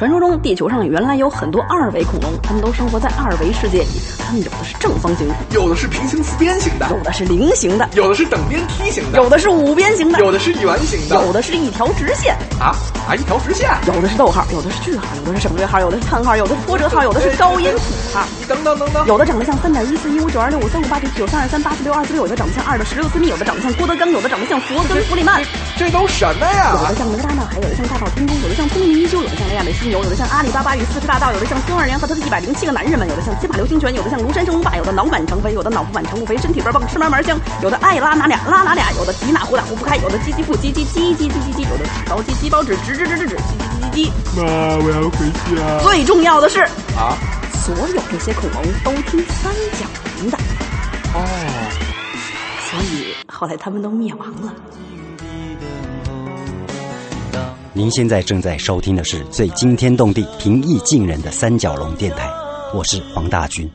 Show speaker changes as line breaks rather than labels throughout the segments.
传说中，地球上原来有很多二维恐龙，它们都生活在二维世界里。它们有的是正方形，
有的是平行四边形的，
有的是菱形的，
有的是等边梯形的，
有的是五边形的，
有的是圆形的，
有的是一条直线。
啊啊！一条直线，
有的是逗号，有的是句号，有的是省略号，有的是叹号，有的是波折号，有的是高音谱号。
你等等等等，
有的长得像三点一四一五九二六五三五八九九三二三八四六二四六，有的长得像二的十六四密，有的长得像郭德纲，有的长得像佛根弗里曼。
这都什么呀？
有的像哪吒闹海，有的像大闹天宫，有的像风云依旧，有的像雷亚美犀牛，有的像阿里巴巴与四十大盗，有的像孙二娘和他的一百零七个男人们，有的像金马流星拳，有的像庐山真龙霸，有的脑满肠肥，有的脑不满肠不肥，身体倍儿棒，吃嘛嘛香，有的爱拉哪俩拉哪俩，有的急哪壶打壶不开，有的唧唧腹唧唧唧唧唧有的纸包唧鸡包纸直直直直直唧唧唧唧。
妈，我要回家！
最重要的是
啊，
所有这些恐龙都听三角龙的
哦，
所以后来他们都灭亡了。
您现在正在收听的是最惊天动地、平易近人的三角龙电台，我是黄大军。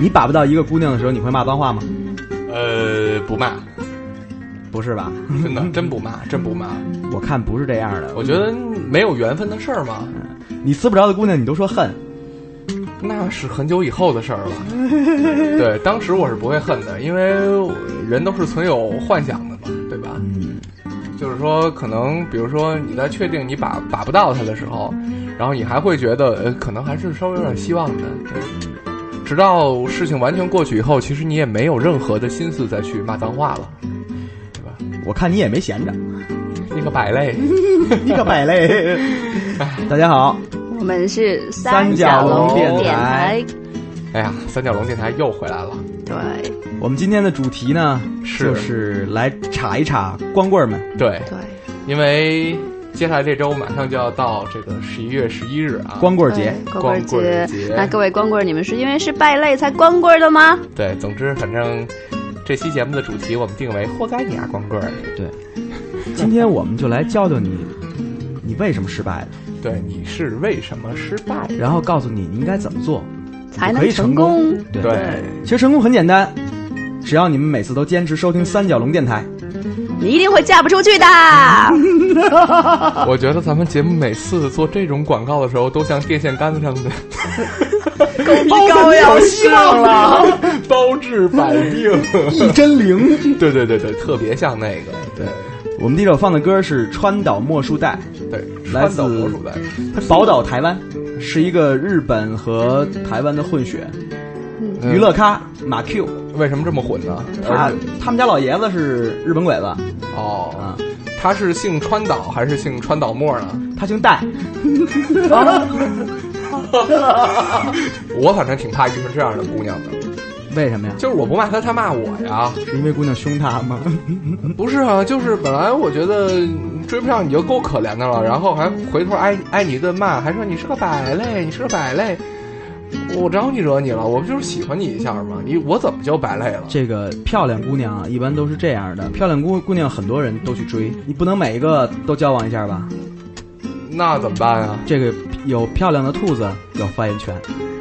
你把不到
一个姑娘的时候，你会骂脏话吗？
呃，不骂，
不是吧？
真的真不骂，真不骂。
我看不是这样的。
我觉得没有缘分的事儿嘛，
你撕不着的姑娘，你都说恨。
那是很久以后的事儿了。对，当时我是不会恨的，因为人都是存有幻想的嘛，对吧？
嗯，
就是说，可能比如说你在确定你把把不到他的时候，然后你还会觉得，呃，可能还是稍微有点希望的。对，直到事情完全过去以后，其实你也没有任何的心思再去骂脏话了，对吧？
我看你也没闲着，
你个败类，
你个败类。大家好，
我们是
三
角
角龙
电
电台
哎呀，三角龙电台又回来了。
对，
我们今天的主题呢，
是
就是来查一查光棍们。
对，
对，
因为接下来这周马上就要到这个十一月十一日啊，
光棍节，
对光棍
节。
那各位光棍，你们是因为是败类才光棍的吗？
对，总之反正这期节目的主题我们定为“活该你啊光棍儿。
对。今天我们就来教教你，你为什么失败了，”，
对，你是为什么失败？
然后告诉你你应该怎么做
才能
成
功。
对，
对，
其实成功很简单，只要你们每次都坚持收听三角龙电台，
你一定会嫁不出去的。
我觉得咱们节目每次做这种广告的时候，都像电线杆子上的
膏药
希望了，
包治百病。
一针灵。
对对对对，特别像那个，对
我们第一首放的歌是川岛茉树代，
对，
来
川岛
自
魔术带，
宝岛台湾，是一个日本和台湾的混血。娱乐咖马 Q，
为什么这么混呢？
他他们家老爷子是日本鬼子
哦，
啊，
他是姓川岛还是姓川岛沫呢？
他姓戴，
我反正挺怕遇上这样的姑娘的，
为什么呀？
就是我不骂她，她骂我呀。
是因为姑娘凶他吗？
不是啊，就是本来我觉得追不上你就够可怜的了，然后还回头挨挨你一顿骂，还说你是个败类，你是个败类。我招你惹你了？我不就是喜欢你一下吗？你我怎么就败类了？
这个漂亮姑娘啊，一般都是这样的。漂亮姑姑娘很多人都去追，你不能每一个都交往一下吧？
那怎么办啊？
这个有漂亮的兔子有发言权，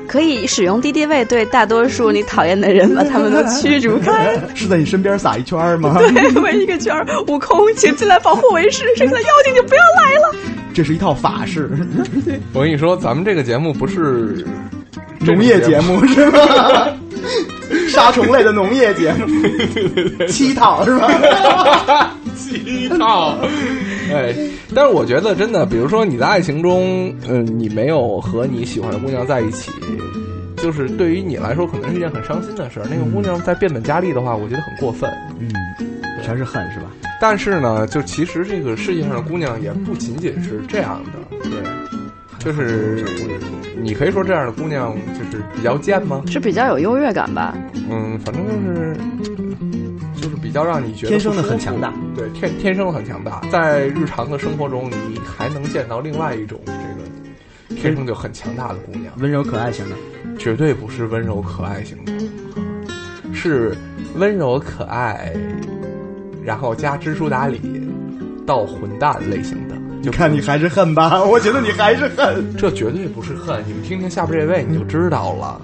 可以使用敌敌畏对大多数你讨厌的人，把他们都驱逐开。
是在你身边撒一圈吗？
对，围一个圈，悟空，请进来保护为师，剩下的妖精就不要来了。
这是一套法式
我跟你说，咱们这个节目不是
农业节目 是吧？杀虫类的农业节目，乞讨是吧？
鸡套。哎，但是我觉得真的，比如说你在爱情中，嗯、你没有和你喜欢的姑娘在一起，就是对于你来说可能是一件很伤心的事儿。那个姑娘在变本加厉的话，我觉得很过分。
嗯，全是恨是吧？
但是呢，就其实这个世界上的姑娘也不仅仅是这样的，对，就是你可以说这样的姑娘就是比较贱吗？
是比较有优越感吧？
嗯，反正就是就是比较让你觉得
天生的很强大，
对，天天生的很强大。在日常的生活中，你还能见到另外一种这个天生就很强大的姑娘，
温柔可爱型的。
绝对不是温柔可爱型的，是温柔可爱，然后加知书达理到混蛋类型的。就
看你还是恨吧，我觉得你还是恨。
这绝对不是恨，你们听听下边这位你就知道了。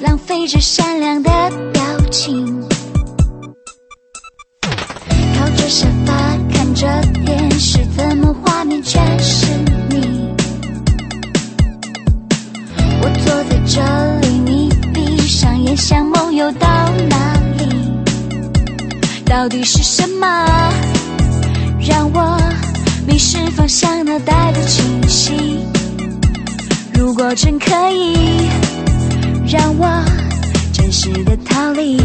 浪费着善良的表情。靠着沙发看着电视，怎么画面全是你？我坐在这里，你闭上眼，想梦游到哪里？到底是什么让我迷失方向，脑袋不清晰？如果真可以让我真实的逃离，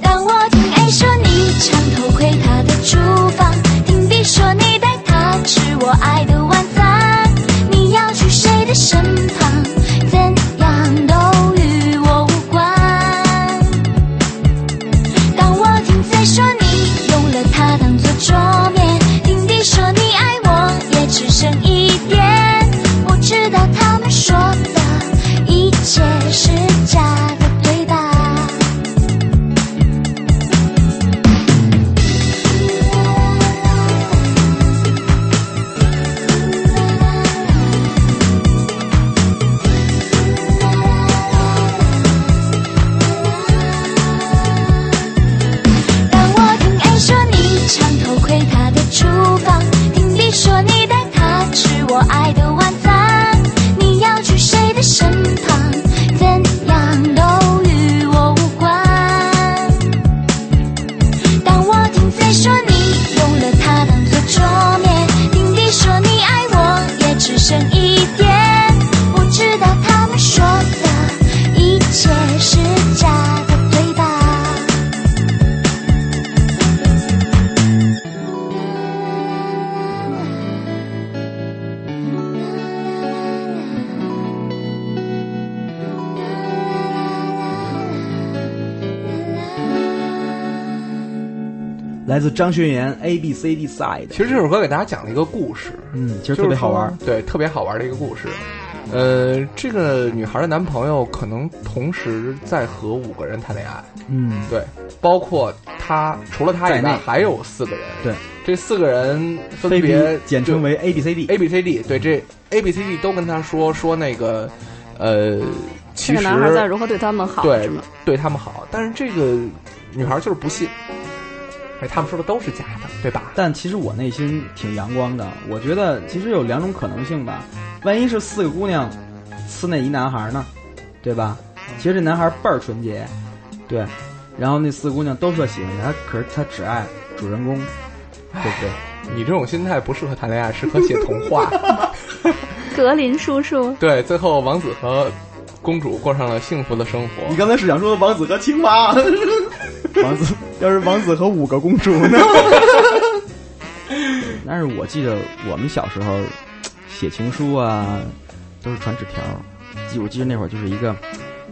当我听你说你常偷窥他的厨房，听你说你带他吃我爱的晚
餐，你要去谁的身旁？自张学友 A B C D Side，
其实这首歌给大家讲了一个故事，
嗯，其实特别好玩
说。对，特别好玩的一个故事。呃，这个女孩的男朋友可能同时在和五个人谈恋爱，
嗯，
对，包括他，除了他以
在内
外还有四个人。
对，
这四个人分
非
别
比简称为 A B C D。
A B C D。对，这 A B C D 都跟他说说那个，呃，其实
这个男孩在如何对他们好，
对？对他们好，但是这个女孩就是不信，哎，他们说的都是假的，对吧？
但其实我内心挺阳光的，我觉得其实有两种可能性吧。万一是四个姑娘刺那一男孩呢，对吧？其实这男孩倍儿纯洁，对。然后那四个姑娘都说喜欢他，可是他只爱主人公，对不对？
你这种心态不适合谈恋爱，适合写童话。
格林叔叔，
对，最后王子和公主过上了幸福的生活
你。刚才是想说王子和青蛙？王子要是王子和五个公主呢？但是我记得我们小时候写情书啊，都是传纸条。记我记得那会儿就是一个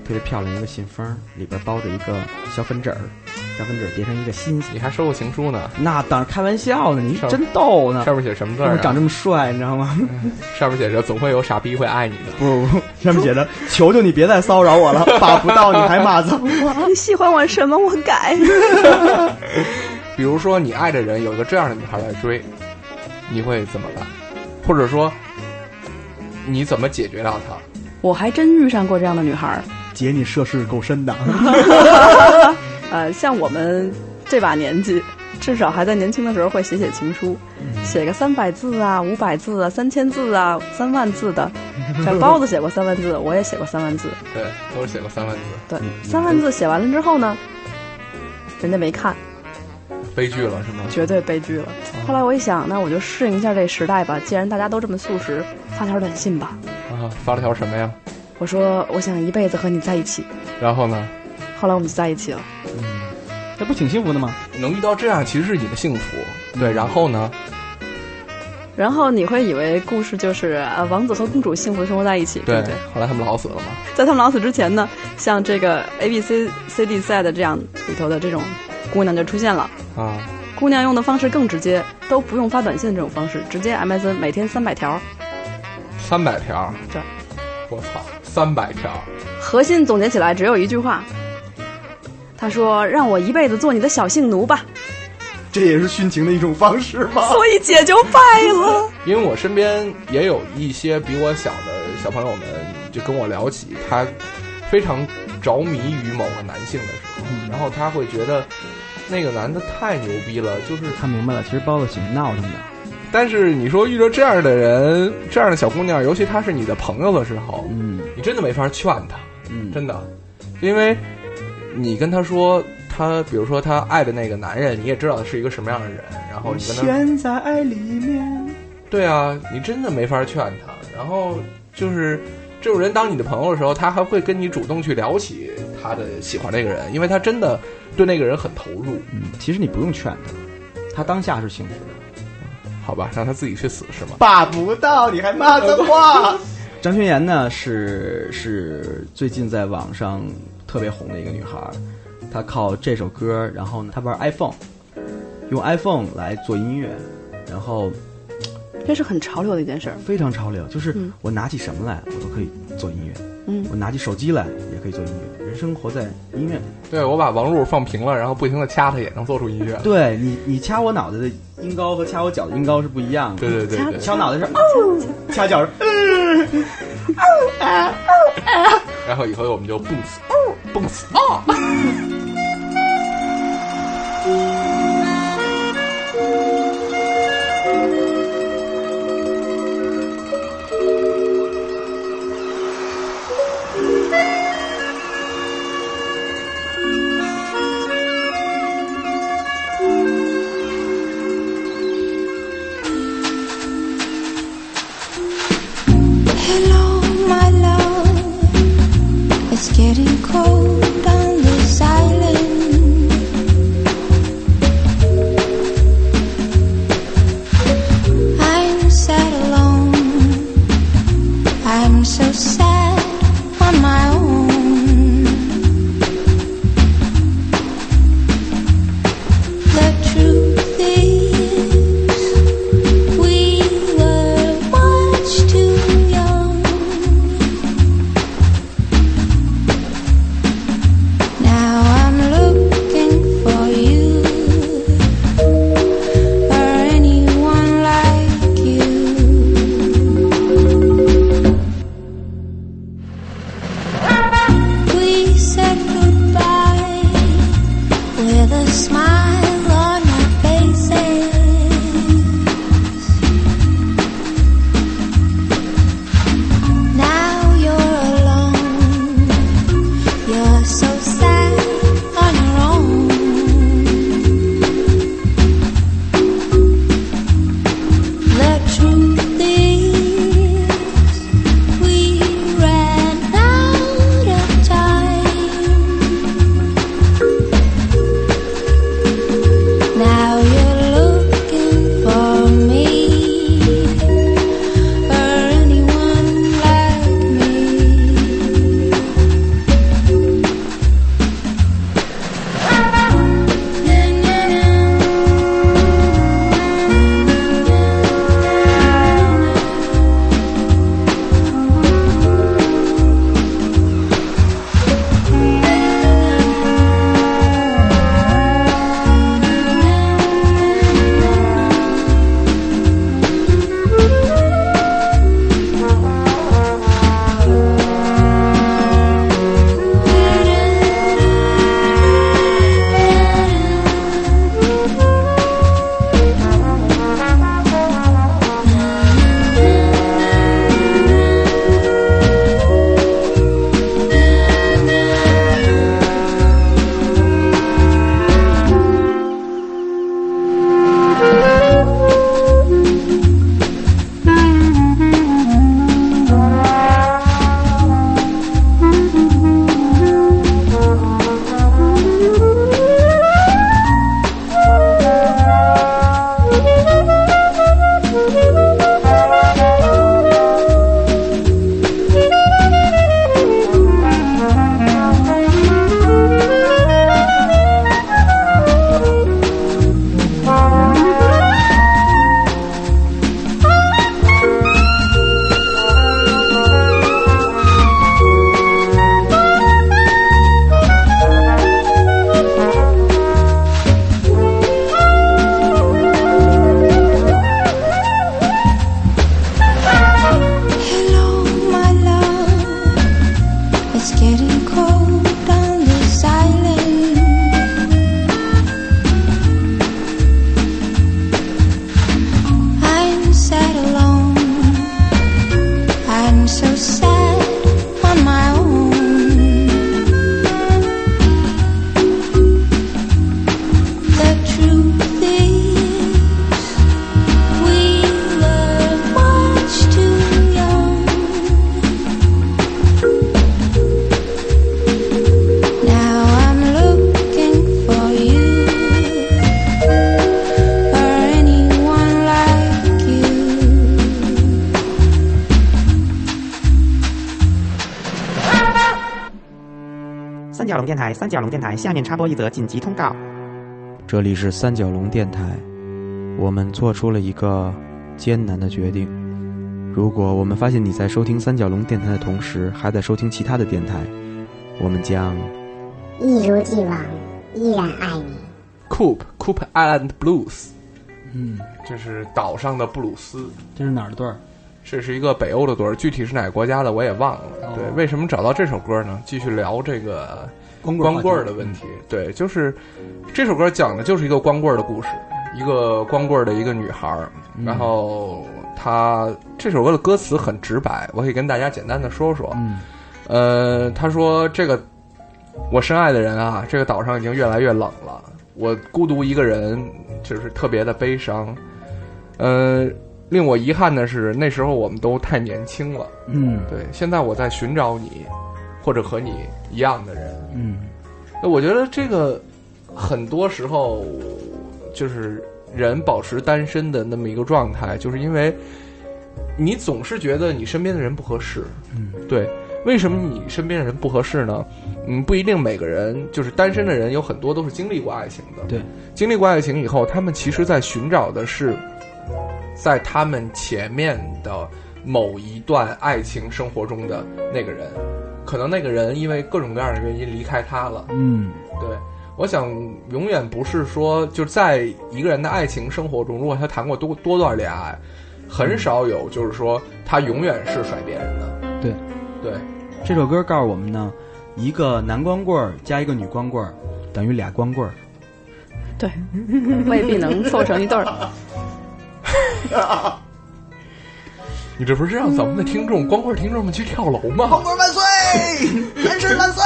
特别漂亮一个信封，里边包着一个小粉纸儿，小粉纸叠成一个心形。
你还收过情书呢？
那当然开玩笑呢，你
上
真逗呢。
上面写什么字儿、
长这么帅，你知道吗？
上面写着“总会有傻逼会爱你的
不不不，上面写着：“求求你别再骚扰我了，把不到你还骂脏话。
你喜欢我什么？我改。”。
比如说，你爱的人有一个这样的女孩来追，你会怎么办？或者说，你怎么解决掉她？
我还真遇上过这样的女孩儿。
姐，你涉世够深的。
呃，像我们这把年纪，至少还在年轻的时候会写写情书，写个三百字啊、五百字啊、三千字啊、三万字的。像包子写过三万字，我也写过三万字。
对，都是写过三万字，
对，三万字写完了之后呢，人家没看，
悲剧了是吗？
绝对悲剧了。后来我一想，那我就适应一下这时代吧。既然大家都这么素食，发条短信吧。
啊，发了条什么呀？
我说我想一辈子和你在一起。
然后呢？
后来我们就在一起了。
嗯这不挺幸福的吗？
能遇到这样其实是你的幸福。对，然后呢？
然后你会以为故事就是呃王子和公主幸福的生活在一起，对
对
不对？
后来他们老死了吗？
在他们老死之前呢，像这个 A B C C D 赛的这样里头的这种姑娘就出现了。
啊，
姑娘用的方式更直接，都不用发短信这种方式，直接 MSN 每天三百条。
三百条。
对，
我操，三百条。
核心总结起来只有一句话，他说：“让我一辈子做你的小性奴吧。
这也是殉情的一种方式”吗？
所以姐就败了。
因为我身边也有一些比我小的小朋友们，就跟我聊起他非常着迷于某个男性的时候，然后他会觉得那个男的太牛逼了，就是
他明白了，其实包子喜欢闹腾的。
但是你说遇到这样的人，这样的小姑娘，尤其她是你的朋友的时候，
嗯
你真的没法劝她，
嗯，
真的，因为你跟她说，她比如说她爱的那个男人，你也知道他是一个什么样的人，然后你跟他，
陷在爱里面。
对啊，你真的没法劝她。然后就是这种人当你的朋友的时候，他还会跟你主动去聊起他的喜欢那个人，因为他真的对那个人很投入，
嗯，其实你不用劝他，他当下是幸福的。
好吧，让他自己去死是吗？
把不到你还骂脏话。张轩妍呢是是最近在网上特别红的一个女孩儿，她靠这首歌，然后呢，她玩 iPhone，用 iPhone 来做音乐，然后
这是很潮流的一件事儿。
非常潮流，就是
嗯
我拿起什么来，我都可以做音乐，
嗯，
我拿起手机来也可以做音乐，人生活在音乐里。
对我把王璐放平了，然后不停的掐他，也能做出音乐。
对你，你掐我脑袋的音高和掐我脚的音高是不一样的。
对对对对，
掐脑袋是哦，掐脚是嗯。
哦啊哦啊然后以后我们就蹦死，蹦死啊！
电台，三角龙电台。下面插播一则紧急通告。
这里是三角龙电台，我们做出了一个艰难的决定。如果我们发现你在收听三角龙电台的同时，还在收听其他的电台，我们将
一如既往，依然爱你。
Coop Coop Island Blues，
嗯，
这是岛上的布鲁斯。
这是哪儿的队儿？
这是一个北欧的队儿，具体是哪个国家的我也忘了。
哦
对，为什么找到这首歌呢？继续聊这个
光棍儿
光棍的问题。对，就是这首歌讲的就是一个光棍儿的故事，一个光棍儿的一个女孩儿，然后她这首歌的歌词很直白，我可以跟大家简单的说说。
嗯
呃，她说这个我深爱的人啊，这个岛上已经越来越冷了，我孤独一个人，就是特别的悲伤。呃，令我遗憾的是，那时候我们都太年轻了。
嗯
对，现在我在寻找你，或者和你一样的人。
嗯
那我觉得这个很多时候就是人保持单身的那么一个状态，就是因为你总是觉得你身边的人不合适。
嗯，
对。为什么你身边的人不合适呢？嗯，不一定每个人就是单身的人，有很多都是经历过爱情的。
对，
经历过爱情以后，他们其实在寻找的是在他们前面的某一段爱情生活中的那个人，可能那个人因为各种各样的原因离开他了。
嗯
对，我想永远不是说就在一个人的爱情生活中，如果他谈过多多段恋爱，很少有就是说他永远是甩别人的。
对
对，
这首歌告诉我们呢，一个男光棍儿加一个女光棍儿等于俩光棍儿。
对，未必能凑成一对儿。
你这不是让咱们的听众光棍听众们去跳楼吗？光棍万岁，男神万岁！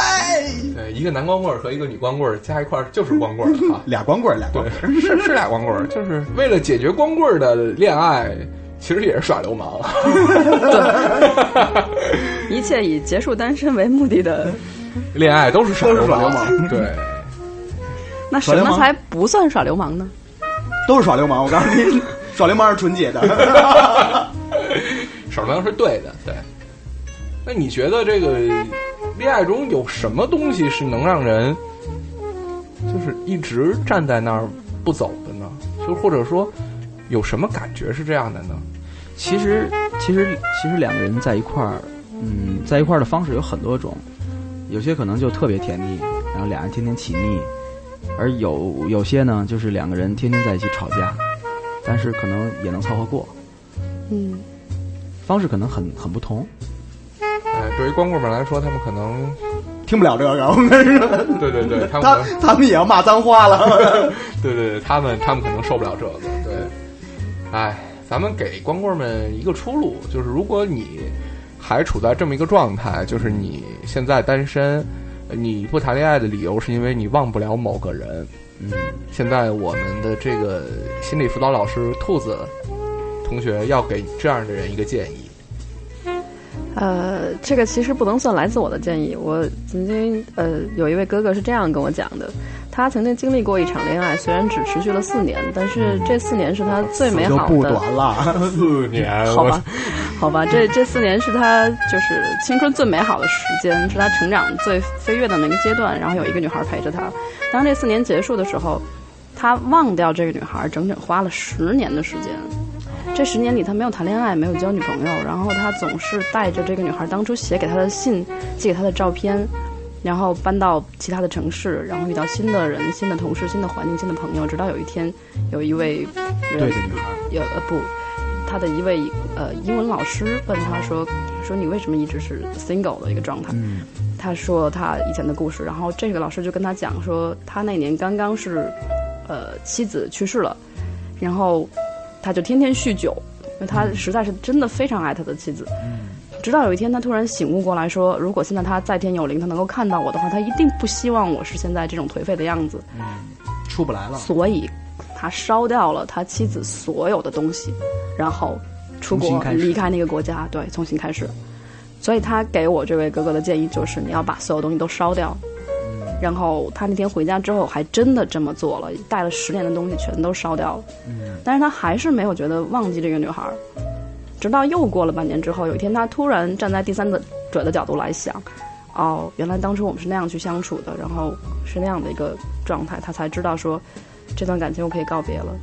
对，一个男光棍和一个女光棍加一块儿就是光棍啊。
俩光棍，俩光棍。，
是是俩光棍，就是为了解决光棍的恋爱，其实也是耍流氓。
对 一切以结束单身为目的的，
恋爱都是耍流
都是耍流氓
对，
那什么才不算耍流氓呢？
都是耍流氓。我告诉你，耍流氓是纯洁的。
耍流氓是对的。对，那你觉得这个恋爱中有什么东西是能让人就是一直站在那儿不走的呢？就或者说有什么感觉是这样的呢？
其实，其实，其实两个人在一块儿，嗯，在一块儿的方式有很多种，有些可能就特别甜蜜，然后俩人天天起腻，而有有些呢，就是两个人天天在一起吵架，但是可能也能凑合过，
嗯，
方式可能很很不同。
呃，对于光棍们来说，他们可能
听不了这个，我跟你说，
对对对，他们
他他们也要骂脏话了。
对对对，他们他们可能受不了这个。对，哎，咱们给光棍们一个出路，就是如果你还处在这么一个状态，就是你现在单身，呃你不谈恋爱的理由是因为你忘不了某个人。
嗯，
现在我们的这个心理辅导老师兔子同学要给这样的人一个建议。
呃，这个其实不能算来自我的建议。我曾经呃有一位哥哥是这样跟我讲的，他曾经经历过一场恋爱，虽然只持续了四年，但是这四年是他最美好的。
不短了。
四年
好吧，好吧，这这四年是他就是青春最美好的时间，是他成长最飞跃的那个阶段。然后有一个女孩陪着他，当这四年结束的时候，他忘掉这个女孩，整整花了十年的时间。这十年里，他没有谈恋爱，没有交女朋友，然后他总是带着这个女孩当初写给他的信，寄给他的照片，然后搬到其他的城市，然后遇到新的人、新的同事、新的环境、新的朋友，直到有一天，有一位人
对的女孩，
有呃不，他的一位呃英文老师问他说说你为什么一直是 single 的一个状态？
嗯
他说他以前的故事，然后这个老师就跟他讲说，他那年刚刚是呃妻子去世了，然后他就天天酗酒，因为他实在是真的非常爱他的妻子。直到有一天，他突然醒悟过来说，如果现在他在天有灵，他能够看到我的话，他一定不希望我是现在这种颓废的样子。
出不来了。
所以他烧掉了他妻子所有的东西，然后出国离开那个国家，对，重新开始。所以他给我这位哥哥的建议就是，你要把所有东西都烧掉。然后他那天回家之后，还真的这么做了，带了十年的东西全都烧掉了。嗯但是他还是没有觉得忘记这个女孩儿，直到又过了半年之后，有一天他突然站在第三者的角度来想，哦，原来当初我们是那样去相处的，然后是那样的一个状态，他才知道说这段感情我可以告别了。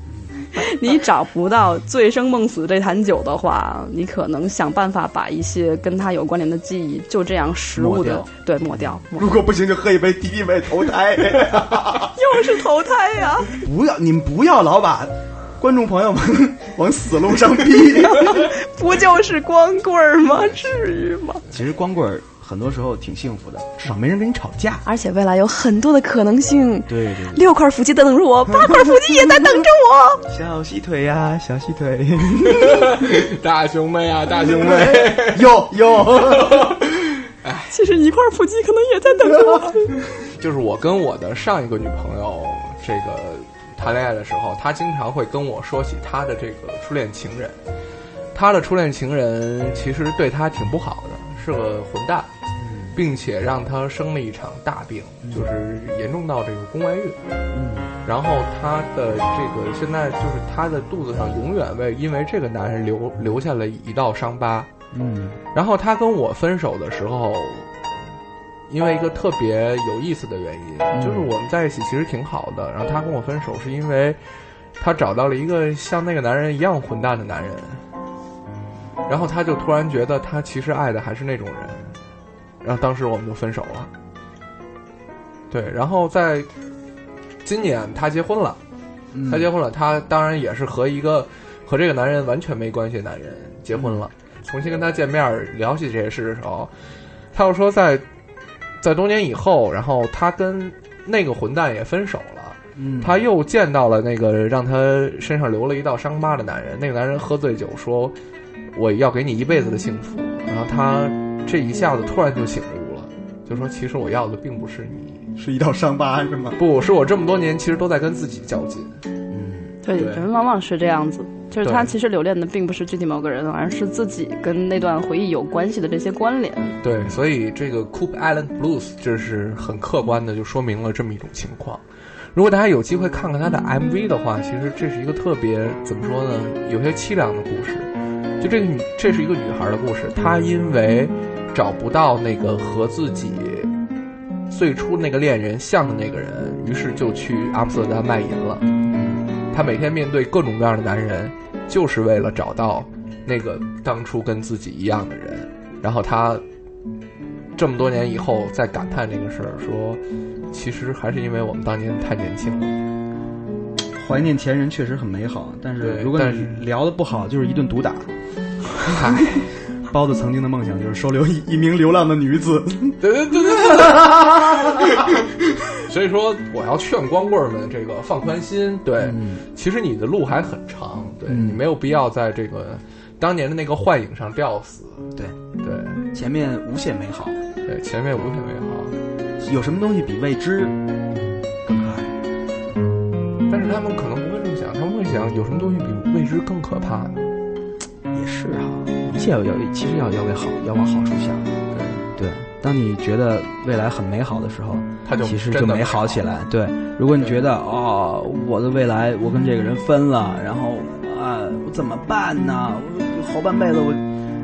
你找不到醉生梦死这坛酒的话，你可能想办法把一些跟它有关联的记忆就这样食物的对抹掉，抹
如果不行就喝一杯敌敌畏投胎。
又是投胎呀、
不要，你们不要老把观众朋友们往死路上逼。
不就是光棍儿吗？至于吗？
其实光棍儿很多时候挺幸福的，至少没人跟你吵架。
而且未来有很多的可能性，
对对对，
六块腹肌在等着我，八块腹肌也在等着我。
小细腿呀、小细腿。
大胸妹啊，大胸妹，
有有，
其实一块腹肌可能也在等着我。
就是我跟我的上一个女朋友这个谈恋爱的时候，她经常会跟我说起她的这个初恋情人。她的初恋情人其实对她挺不好的，是个混蛋，并且让她生了一场大病，就是严重到这个宫外孕。嗯然后她的这个现在就是她的肚子上永远为因为这个男人留留下了一道伤疤。
嗯
然后他跟我分手的时候，因为一个特别有意思的原因，就是我们在一起其实挺好的。然后他跟我分手是因为他找到了一个像那个男人一样混蛋的男人，然后他就突然觉得他其实爱的还是那种人，然后当时我们就分手了。对，然后在今年他结婚了，
嗯
他结婚了，他当然也是和一个和这个男人完全没关系的男人结婚了。重新跟他见面聊起这些事的时候，他又说在在多年以后，然后他跟那个混蛋也分手了。
嗯，
他又见到了那个让他身上留了一道伤疤的男人。那个男人喝醉酒说：“我要给你一辈子的幸福。”然后他这一下子突然就醒悟了，就说：“其实我要的并不是你，
是一道伤疤是吗？
不是我这么多年其实都在跟自己较劲。
嗯，
对
人往往是这样子，就是他其实留恋的并不是具体某个人，而是自己跟那段回忆有关系的这些关联。
对，所以这个 Coop Island Blues 这是很客观的，就说明了这么一种情况。如果大家有机会看看他的 MV 的话，其实这是一个特别怎么说呢，有些凄凉的故事。就这个女，这是一个女孩的故事，她因为找不到那个和自己最初那个恋人像的那个人，于是就去阿姆斯特丹卖淫了。他每天面对各种各样的男人，就是为了找到那个当初跟自己一样的人。然后他这么多年以后再感叹这个事儿，说其实还是因为我们当年太年轻了。
怀念前人确实很美好，但是如果
但是
你聊的不好，就是一顿毒打。
嗨，
包子曾经的梦想就是收留一
一名流浪的女子，
对对对对。所以说，我要劝光棍儿们这个放宽心。对，
嗯
其实你的路还很长，对、
嗯
你没有必要在这个当年的那个幻影上吊死。
对
对
前面无限美好，
对，前面无限美好，
有什么东西比未知更可爱？
但是他们可能不会这么想，他们会想有什么东西比未知更可怕呢？
也是哈、一切要要其实要要为好，要往好处想。对，当你觉得未来很美好的时候，
它就
其实就美
好
好起来。对，如果你觉得哦，我的未来我跟这个人分了，然后啊，我怎么办呢？我后半辈子我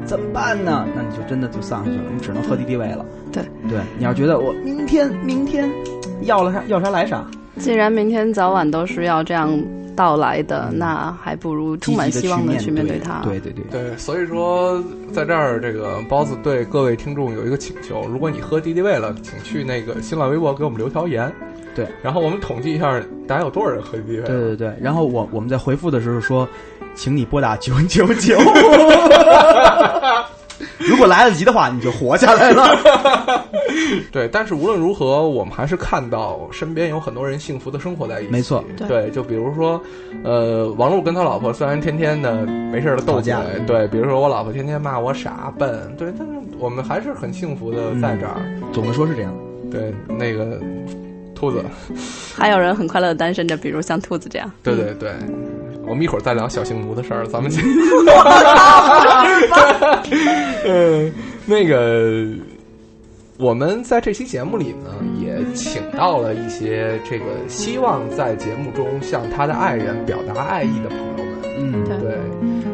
怎么办呢？那你就真的就丧下去了，你只能喝敌敌畏了。
对
对，你要觉得我明天明天要了啥要啥来啥，
既然明天早晚都是要这样到来的，那还不如充满希望的去面对它。
对对对，
对，所以说在这儿，这个包子对各位听众有一个请求：如果你喝敌敌畏了，请去那个新浪微博给我们留条言。
对，
然后我们统计一下，大家有多少人喝敌敌畏？
对对对，然后我我们在回复的时候说，请你拨打九九九，如果来得及的话，你就活下来了。
对，但是无论如何，我们还是看到身边有很多人幸福的生活在一起。
没错
对，就比如说，呃，王璐跟他老婆虽然天天的没事的斗嘴对，比如说我老婆天天骂我傻笨，对，但是我们还是很幸福的在这儿。
总的说是这样。
对，那个兔子，
还有人很快乐的单身着，比如像兔子这样。
对对对，我们一会儿再聊小性奴的事儿，咱们先。嗯，那个，我们在这期节目里呢，也请到了一些这个希望在节目中向他的爱人表达爱意的朋友们。
嗯，
对
对，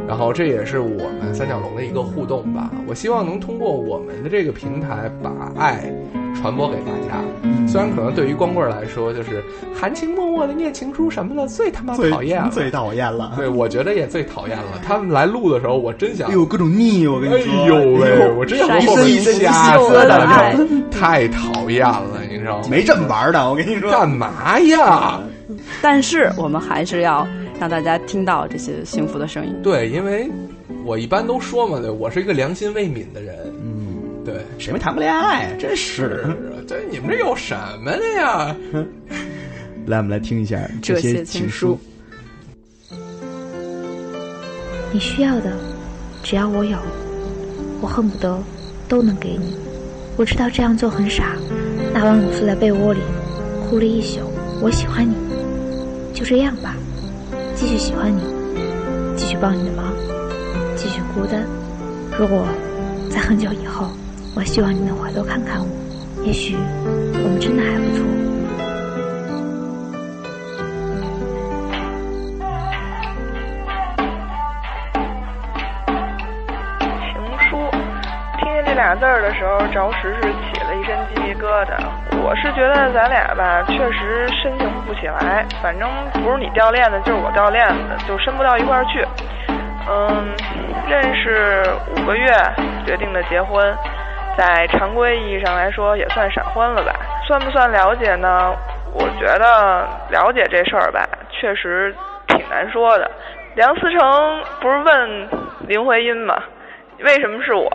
然后这也是我们三角龙的一个互动吧。我希望能通过我们的这个平台，把爱传播给大家。虽然可能对于光棍儿来说，就是含情脉脉的念情书什么的，最他妈
最
讨厌了。
最讨厌了。
对，我觉得也最讨厌了。他们来录的时候，我真想
哎，呦，各种腻，我跟
哎
你说。
哎呦喂，我真想往后面
一身一身
掐死
的，
太讨厌了，你知道吗？
没这么玩的，我跟你说。
干嘛呀？
但是我们还是要让大家听到这些幸福的声音。
对，因为我一般都说嘛，对，我是一个良心未泯的人。
嗯，
对，
谁没谈过恋爱啊？真是。
这你们这有什么的呀？
来，我们来听一下
这些情
书。
你需要的，只要我有，我恨不得都能给你。我知道这样做很傻，那晚我缩在被窝里，哭了一宿。我喜欢你，就这样吧，继续喜欢你，继续帮你的忙，继续孤单。如果在很久以后，我希望你能回头看看我，也许我们真的还不错。
情书，听见这俩字儿的时候，着实是起了一身鸡皮疙瘩。我是觉得咱俩吧，确实深情不起来，反正不是你掉链子，就是我掉链子，就深不到一块儿去。嗯，认识五个月，决定的结婚，在常规意义上来说也算闪婚了吧？算不算了解呢？我觉得了解这事儿吧，确实挺难说的。梁思成不是问林徽因吗？为什么是我？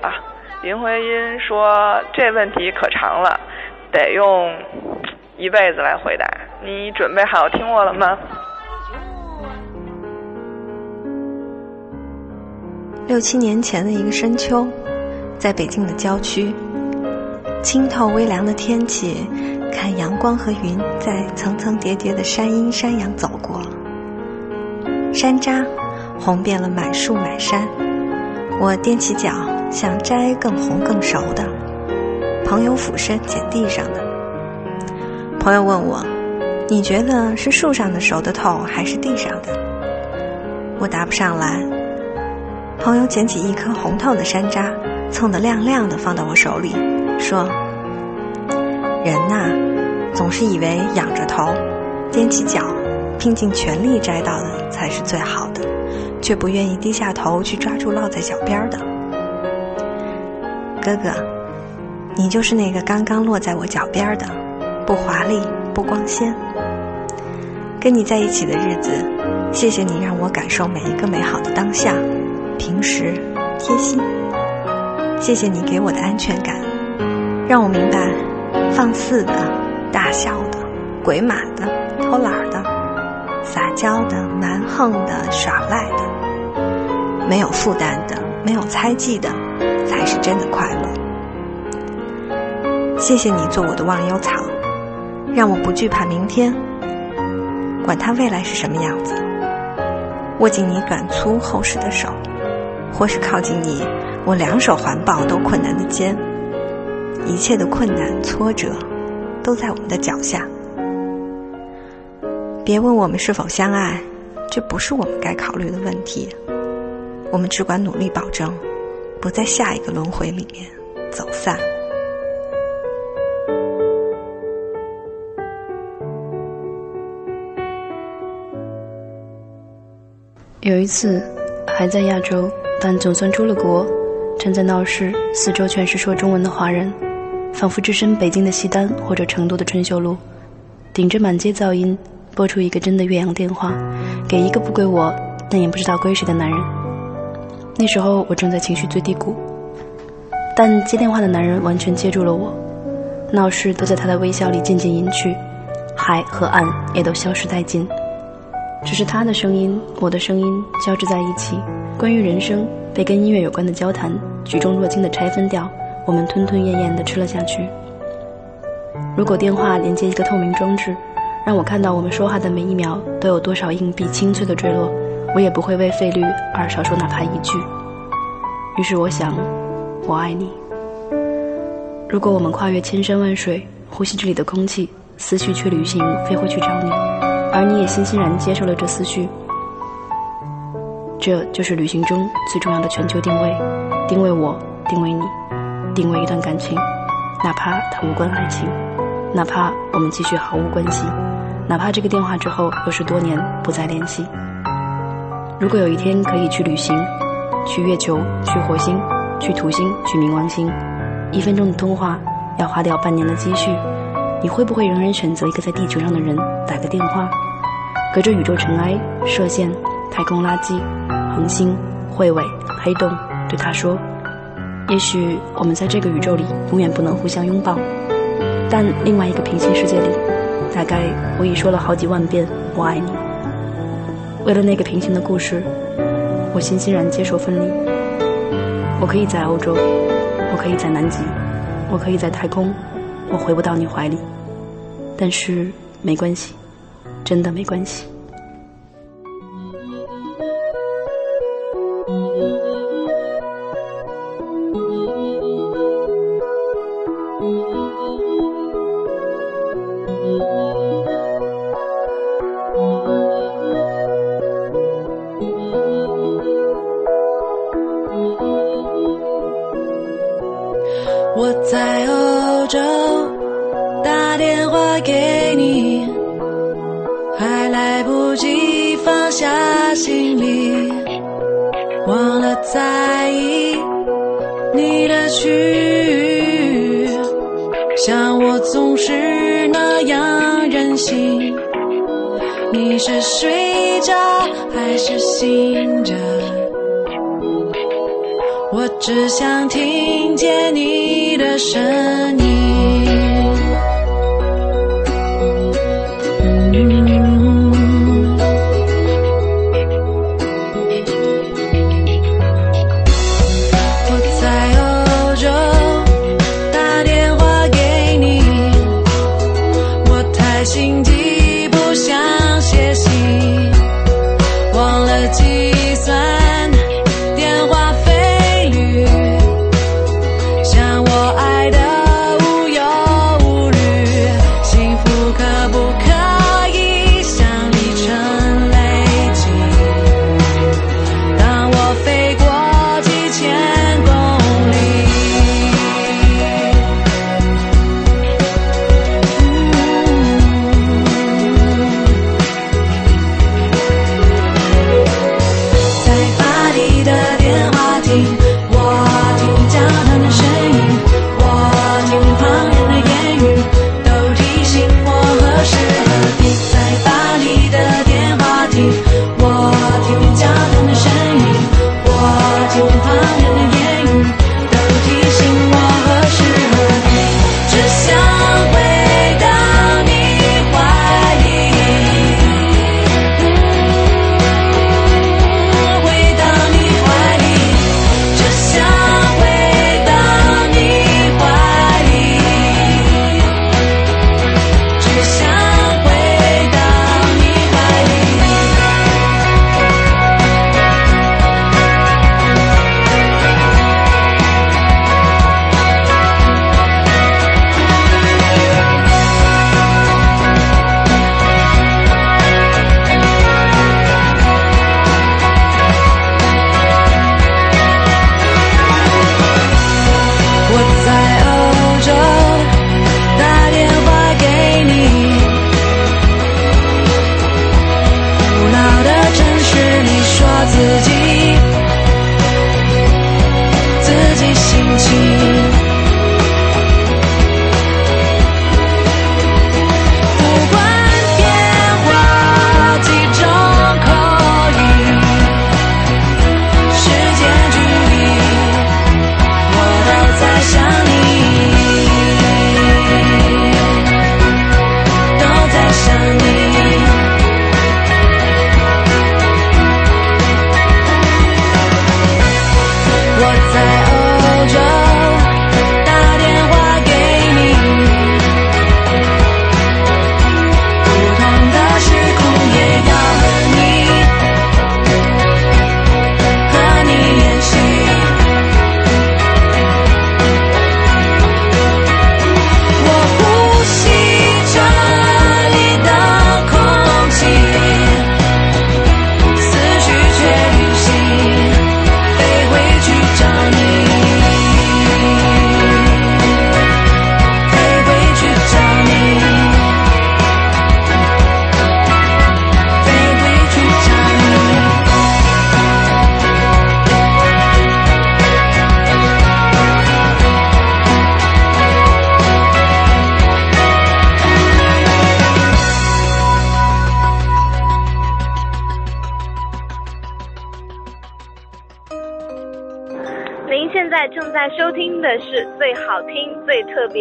林徽因说这问题可长了，得用一辈子来回答。你准备好听我了吗？
六七年前的一个深秋，在北京的郊区，清透微凉的天气，看阳光和云在层层叠叠的山阴山阳走过，山楂红遍了满树满山。我踮起脚想摘更红更熟的，朋友俯身捡地上的。朋友问我：“你觉得是树上的熟的透，还是地上的？”我答不上来。朋友捡起一颗红透的山楂，蹭得亮亮的放到我手里，说：“人呐，总是以为仰着头，踮起脚，拼尽全力摘到的才是最好的，却不愿意低下头去抓住落在脚边的。哥哥，你就是那个刚刚落在我脚边的，不华丽，不光鲜。跟你在一起的日子，谢谢你让我感受每一个美好的当下。”平时贴心，谢谢你给我的安全感，让我明白，放肆的、大笑的、鬼马的、偷懒的、撒娇的、蛮横的、耍赖的，没有负担的、没有猜忌的，才是真的快乐。谢谢你做我的忘忧草，让我不惧怕明天，管它未来是什么样子，握紧你短粗厚实的手。或是靠近你，我两手环抱都困难的肩，一切的困难挫折，都在我们的脚下。别问我们是否相爱，这不是我们该考虑的问题。我们只管努力保证，不在下一个轮回里面走散。
有一次，还在亚洲。但总算出了国，站在闹市，四周全是说中文的华人，仿佛置身北京的西单或者成都的春秀路，顶着满街噪音，拨出一个真的岳阳电话，给一个不归我，但也不知道归谁的男人。那时候我正在情绪最低谷，但接电话的男人完全接住了我，闹市都在他的微笑里渐渐隐去，海和岸也都消失殆尽，只是他的声音，我的声音交织在一起。关于人生，被跟音乐有关的交谈，举重若轻的拆分掉，我们吞吞咽咽地吃了下去。如果电话连接一个透明装置，让我看到我们说话的每一秒都有多少硬币清脆地坠落，我也不会为费率而少说哪怕一句。于是我想，我爱你。如果我们跨越千山万水，呼吸这里的空气，思绪却旅行飞回去找你，而你也欣欣然接受了这思绪。
这就是旅行中最重要的全球定位，定位我，定位你，定位一段感情，哪怕它无关爱情，哪怕我们继续毫无关系，哪怕这个电话之后又是多年不再联系。如果有一天可以去旅行，去月球，去火星，去土星，去冥王星，一分钟的通话要花掉半年的积蓄，你会不会仍然选择一个在地球上的人打个电话？隔着宇宙尘埃、射线、太空垃圾、恒星、彗尾、黑洞，对他说：“也许我们在这个宇宙里永远不能互相拥抱，但另外一个平行世界里，大概我已说了好几万遍‘我爱你’。为了那个平行的故事，我欣欣然接受分离。我可以在欧洲，我可以在南极，我可以在太空，我回不到你怀里，但是没关系。”真的没关系。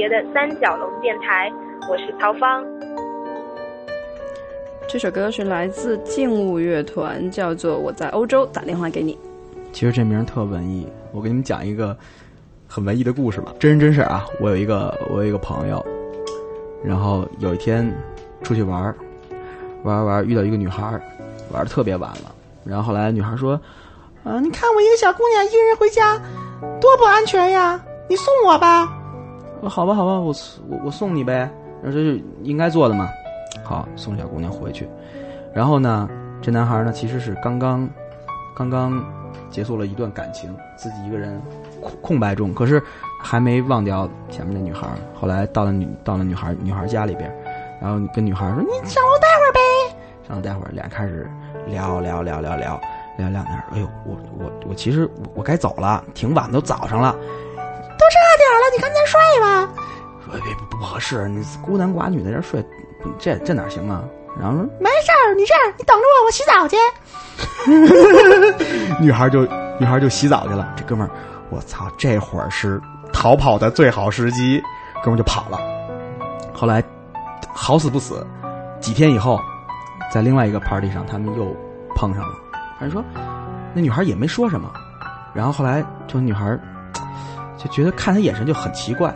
别的三角龙电台，我是曹芳。
这首歌是来自静物乐团，叫做《我在欧洲打电话给你》。
其实这名儿特文艺，我给你们讲一个很文艺的故事吧，真人真事啊。我有一个我有一个朋友，然后有一天出去玩儿，玩儿玩儿遇到一个女孩儿，玩的特别晚了。然后后来女孩说：“
啊，你看我一个小姑娘一个人回家，多不安全呀！你送我吧。
哦好吧，好吧，我我我送你呗，然后这是应该做的嘛。好，送小姑娘回去。然后呢，这男孩呢其实是刚刚刚刚结束了一段感情，自己一个人空空白中，可是还没忘掉前面那女孩。后来到了女到了女孩女孩家里边，然后跟女孩说：“你
上楼待会儿呗。
上楼待会儿，俩人开始聊聊聊聊聊聊聊天。哎呦，我我我其实我我该走了，挺晚，都早上了。
都这点儿了，你赶紧睡吧。
说别不不合适，你孤男寡女在这睡，这这哪行啊？然后说
没事儿，你这样，你等着我，我洗澡去。
女孩就女孩就洗澡去了。这哥们儿，我操，这会儿是逃跑的最好时机，哥们儿就跑了。后来好死不死，几天以后，在另外一个 party 上，他们又碰上了。还说那女孩也没说什么，然后后来就女孩就觉得看他眼神就很奇怪，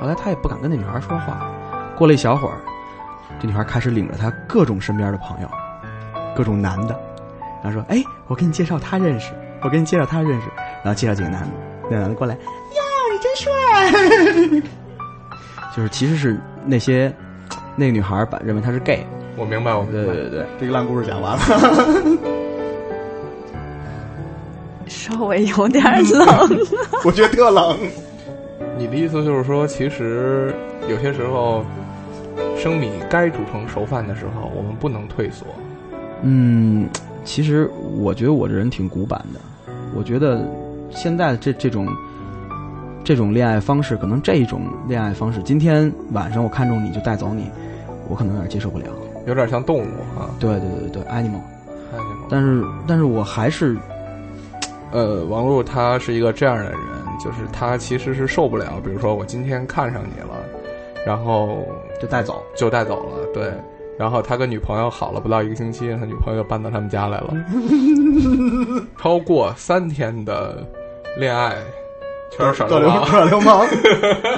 后来他也不敢跟那女孩说话。过了一小会儿，这女孩开始领着他各种身边的朋友，各种男的，然后说：“哎，我给你介绍他认识，我给你介绍他认识。”然后介绍几个男的，那男的过来，
呀，你真帅！
就是其实是那些那个女孩把认为他是 gay。
我明白，我明白。
对对对，
这个烂故事讲完了。
稍微有点冷，
我觉得特冷。
你的意思就是说，其实有些时候，生米该煮成熟饭的时候，我们不能退缩。
嗯，其实我觉得我这人挺古板的。我觉得现在这这种这种恋爱方式，可能这一种恋爱方式，今天晚上我看中你就带走你，我可能有点接受不了。
有点像动物啊。
对对对对，animal。
animal。
但是但是我还是。
呃，王璐他是一个这样的人，就是他其实是受不了，比如说我今天看上你了，然后
就带走，
就带走了，对。然后他跟女朋友好了不到一个星期，他女朋友就搬到他们家来了。超过三天的恋爱，全是耍
流氓，耍流氓。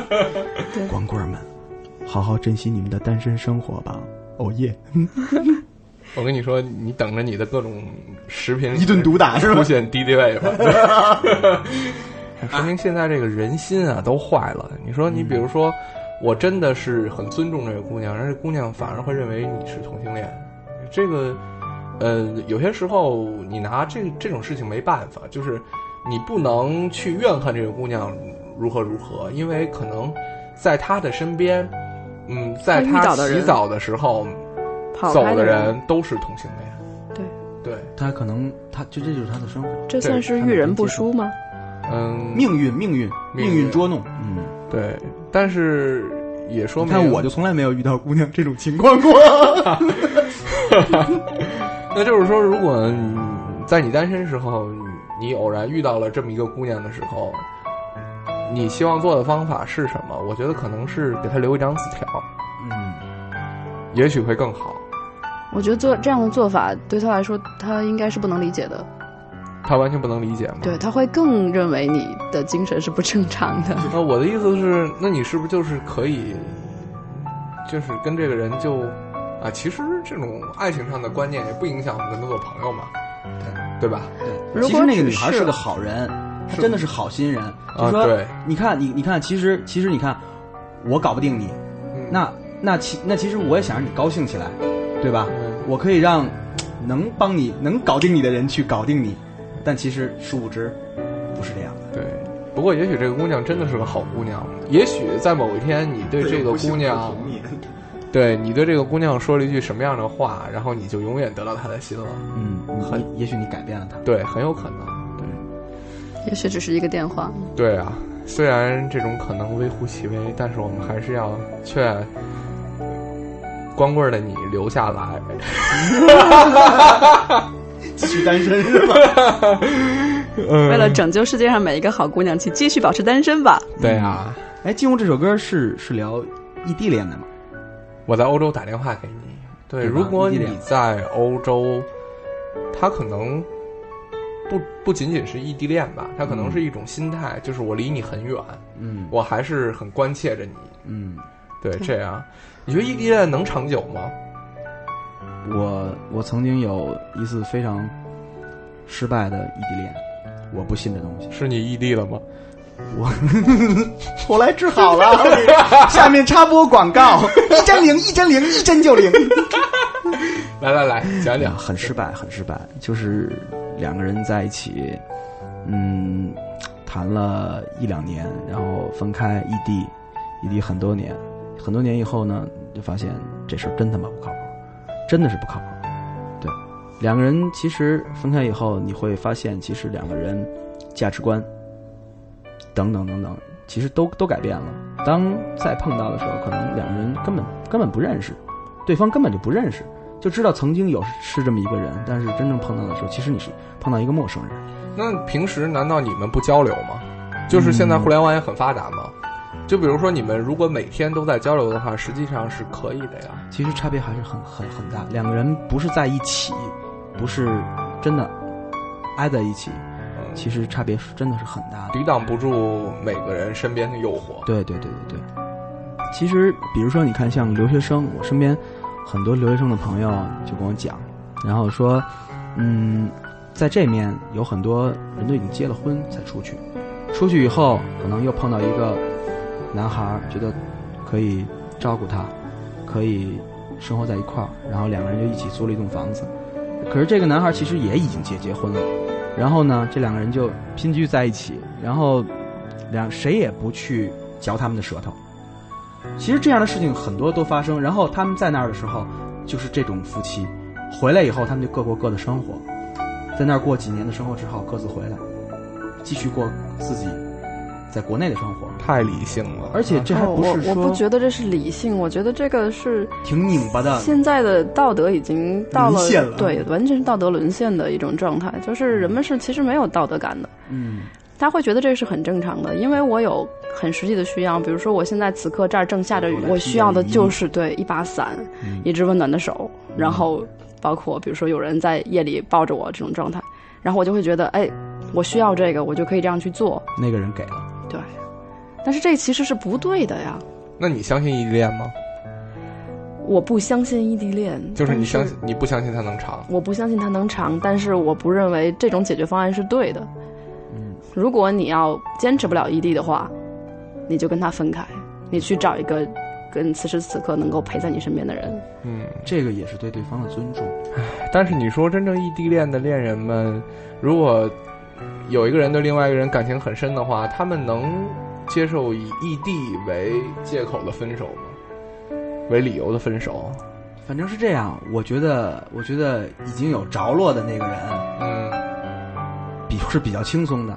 光棍们，好好珍惜你们的单身生活吧。哦耶！
我跟你说，你等着你的各种食品
一顿毒打是吧？
出现敌敌畏吧。说明现在这个人心啊都坏了。你说，你比如说，我真的是很尊重这个姑娘，而这姑娘反而会认为你是同性恋。这个，呃，有些时候你拿这这种事情没办法，就是你不能去怨恨这个姑娘如何如何，因为可能在她的身边，嗯，在她洗澡的时候。走的人都是同性恋，
对
对，
他可能他就这就是他的生活，
这算是遇人不淑吗？
嗯，
命运命运
命
运捉弄，嗯，
对，但是也说明，
看我就从来没有遇到姑娘这种情况过。
那就是说，如果在你单身时候，你偶然遇到了这么一个姑娘的时候，你希望做的方法是什么？我觉得可能是给她留一张字条，
嗯，
也许会更好。
我觉得做这样的做法对他来说，他应该是不能理解的。
他完全不能理解吗？
对，他会更认为你的精神是不正常的。
那我的意思是，那你是不是就是可以，就是跟这个人就啊？其实这种爱情上的观念也不影响我们跟他做朋友嘛，对对吧？
对。其实那个女孩是个好人，她真的是好心人。就说，
对，
你看，你你看，其实其实你看，我搞不定你，那那其那其实我也想让你高兴起来。对吧？我可以让能帮你、能搞定你的人去搞定你，但其实殊不知不是这样的。
对，不过也许这个姑娘真的是个好姑娘，也许在某一天你对这个姑娘，对你对这个姑娘说了一句什么样的话，然后你就永远得到她的心了。
嗯，很也许你改变了她。
对，很有可能。对，
也许只是一个电话。
对啊，虽然这种可能微乎其微，但是我们还是要劝。光棍的你留下来，
继续单身是吧？
嗯
为了拯救世界上每一个好姑娘，请继续保持单身吧。
对啊，
哎，进入这首歌是是聊异地恋的吗？
我在欧洲打电话给你。对，如果你在欧洲，他可能不不仅仅是异地恋吧，他可能是一种心态，就是我离你很远，
嗯
我还是很关切着你。
嗯，
对，这样，你觉得异地恋能长久吗？
我我曾经有一次非常失败的异地恋，我不信这东西。
是你异地了吗？
我
后来治好了。下面插播广告，一针灵，一针灵，一针就灵。
来来来，讲讲。
很失败，很失败。就是两个人在一起，嗯，谈了一两年，然后分开异地，异地很多年，很多年以后呢，就发现这事儿真他妈不靠谱，真的是不靠谱。对，两个人其实分开以后，你会发现，其实两个人价值观等等等等，其实都都改变了。当再碰到的时候，可能两个人根本根本不认识，对方根本就不认识。就知道曾经有是这么一个人，但是真正碰到的时候，其实你是碰到一个陌生人。
那平时难道你们不交流吗？就是现在互联网也很发达嘛。就比如说你们如果每天都在交流的话，实际上是可以的呀。
其实差别还是很很很大，两个人不是在一起，不是真的挨在一起，其实差别是真的是很大的。
抵挡不住每个人身边的诱惑。
对对对对对。其实，比如说，你看，像留学生，我身边很多留学生的朋友就跟我讲，然后说，嗯，在这面有很多人都已经结了婚才出去，出去以后可能又碰到一个男孩，觉得可以照顾他，可以生活在一块儿，然后两个人就一起租了一栋房子。可是这个男孩其实也已经结结婚了，然后呢，这两个人就拼居在一起，然后两谁也不去嚼他们的舌头。其实这样的事情很多都发生，然后他们在那儿的时候，就是这种夫妻，回来以后他们就各过各的生活，在那儿过几年的生活之后，各自回来，继续过自己在国内的生活。
太理性了，
而且这还不是说、
哦我我不觉得这是理性，我觉得这个是
挺拧巴的。
现在的道德已经到了
了
对，完全是道德沦陷的一种状态，就是人们是其实没有道德感的。
嗯，
他会觉得这是很正常的，因为我有很实际的需要，比如说我现在此刻这儿正下着雨，我需要的就是对一把伞，一只温暖的手，然后包括比如说有人在夜里抱着我这种状态，然后我就会觉得，哎，我需要这个，我就可以这样去做。
那个人给了，
对，但是这其实是不对的呀。
那你相信异地恋吗？
我不相信异地恋，
就是你相信你不相信它能长？
我不相信它能长，但是我不认为这种解决方案是对的。
嗯，
如果你要坚持不了异地的话，你就跟他分开，你去找一个跟此时此刻能够陪在你身边的人。
嗯，
这个也是对对方的尊重。
唉但是你说真正异地恋的恋人们，如果有一个人对另外一个人感情很深的话，他们能接受以异地为借口的分手吗？为理由的分手？
反正是这样，我觉得，我觉得已经有着落的那个人，
嗯，
比是比较轻松的。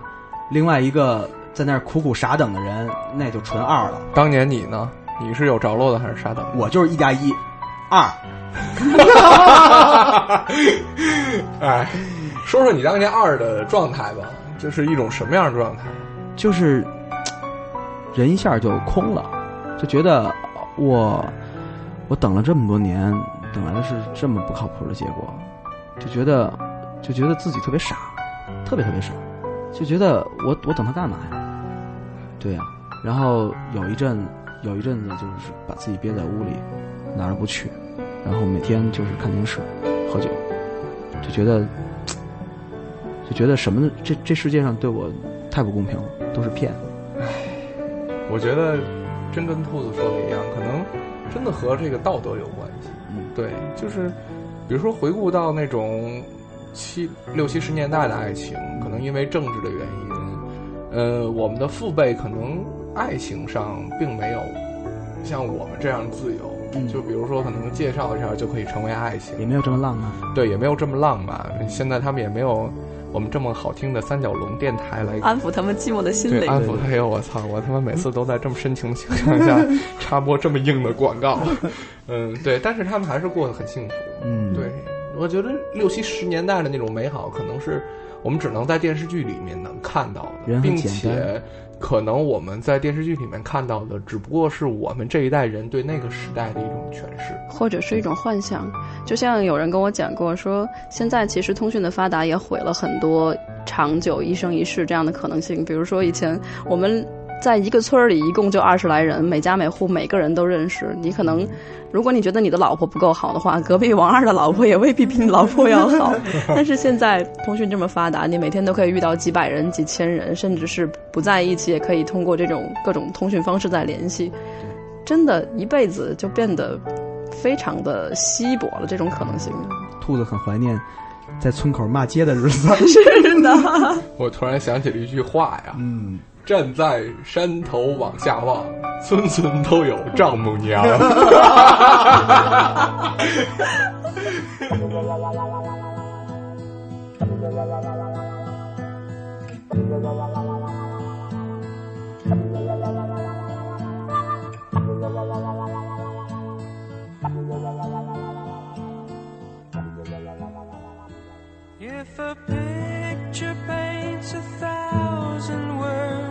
另外一个在那儿苦苦傻等的人，那就纯二了。
当年你呢？你是有着落的还是傻等？
我就是一加一，二。
哎，说说你当年二的状态吧，这是一种什么样的状态？
就是人一下就空了，就觉得我我等了这么多年，等来的是这么不靠谱的结果，就觉得就觉得自己特别傻，特别特别傻，就觉得我我等他干嘛呀？对呀、然后有一阵有一阵子就是把自己憋在屋里，哪儿都不去，然后每天就是看电视、喝酒，就觉得就觉得什么这这世界上对我太不公平了，都是骗。
我觉得真跟兔子说的一样，可能真的和这个道德有关系。
嗯，
对，就是比如说回顾到那种七六七十年代的爱情，可能因为政治的原因，呃，我们的父辈可能爱情上并没有像我们这样自由。
嗯
就比如说，可能介绍一下就可以成为爱情，
也没有这么浪漫。
对，也没有这么浪漫。现在他们也没有我们这么好听的三角龙电台来
安抚他们寂寞的心
对，
灵。
安抚他。哎呦，我操！我他妈每次都在这么深情的情况下 插播这么硬的广告。嗯，对，但是他们还是过得很幸福。
嗯，
对，我觉得六七十年代的那种美好，可能是我们只能在电视剧里面能看到的，并且可能我们在电视剧里面看到的，只不过是我们这一代人对那个时代的一种诠释。
或者是一种幻想。就像有人跟我讲过说，现在其实通讯的发达也毁了很多长久一生一世这样的可能性。比如说以前我们。在一个村儿里，一共就二十来人，每家每户每个人都认识。你可能，如果你觉得你的老婆不够好的话，隔壁王二的老婆也未必比你老婆要好。但是现在通讯这么发达，你每天都可以遇到几百人、几千人，甚至是不在一起，也可以通过这种各种通讯方式在联系。真的，一辈子就变得非常的稀薄了，这种可能性。
兔子很怀念在村口骂街的日子。
是的，
我突然想起了一句话呀，
嗯，
站在山头往下望，村村都有丈母娘。
If a picture paints a thousand words,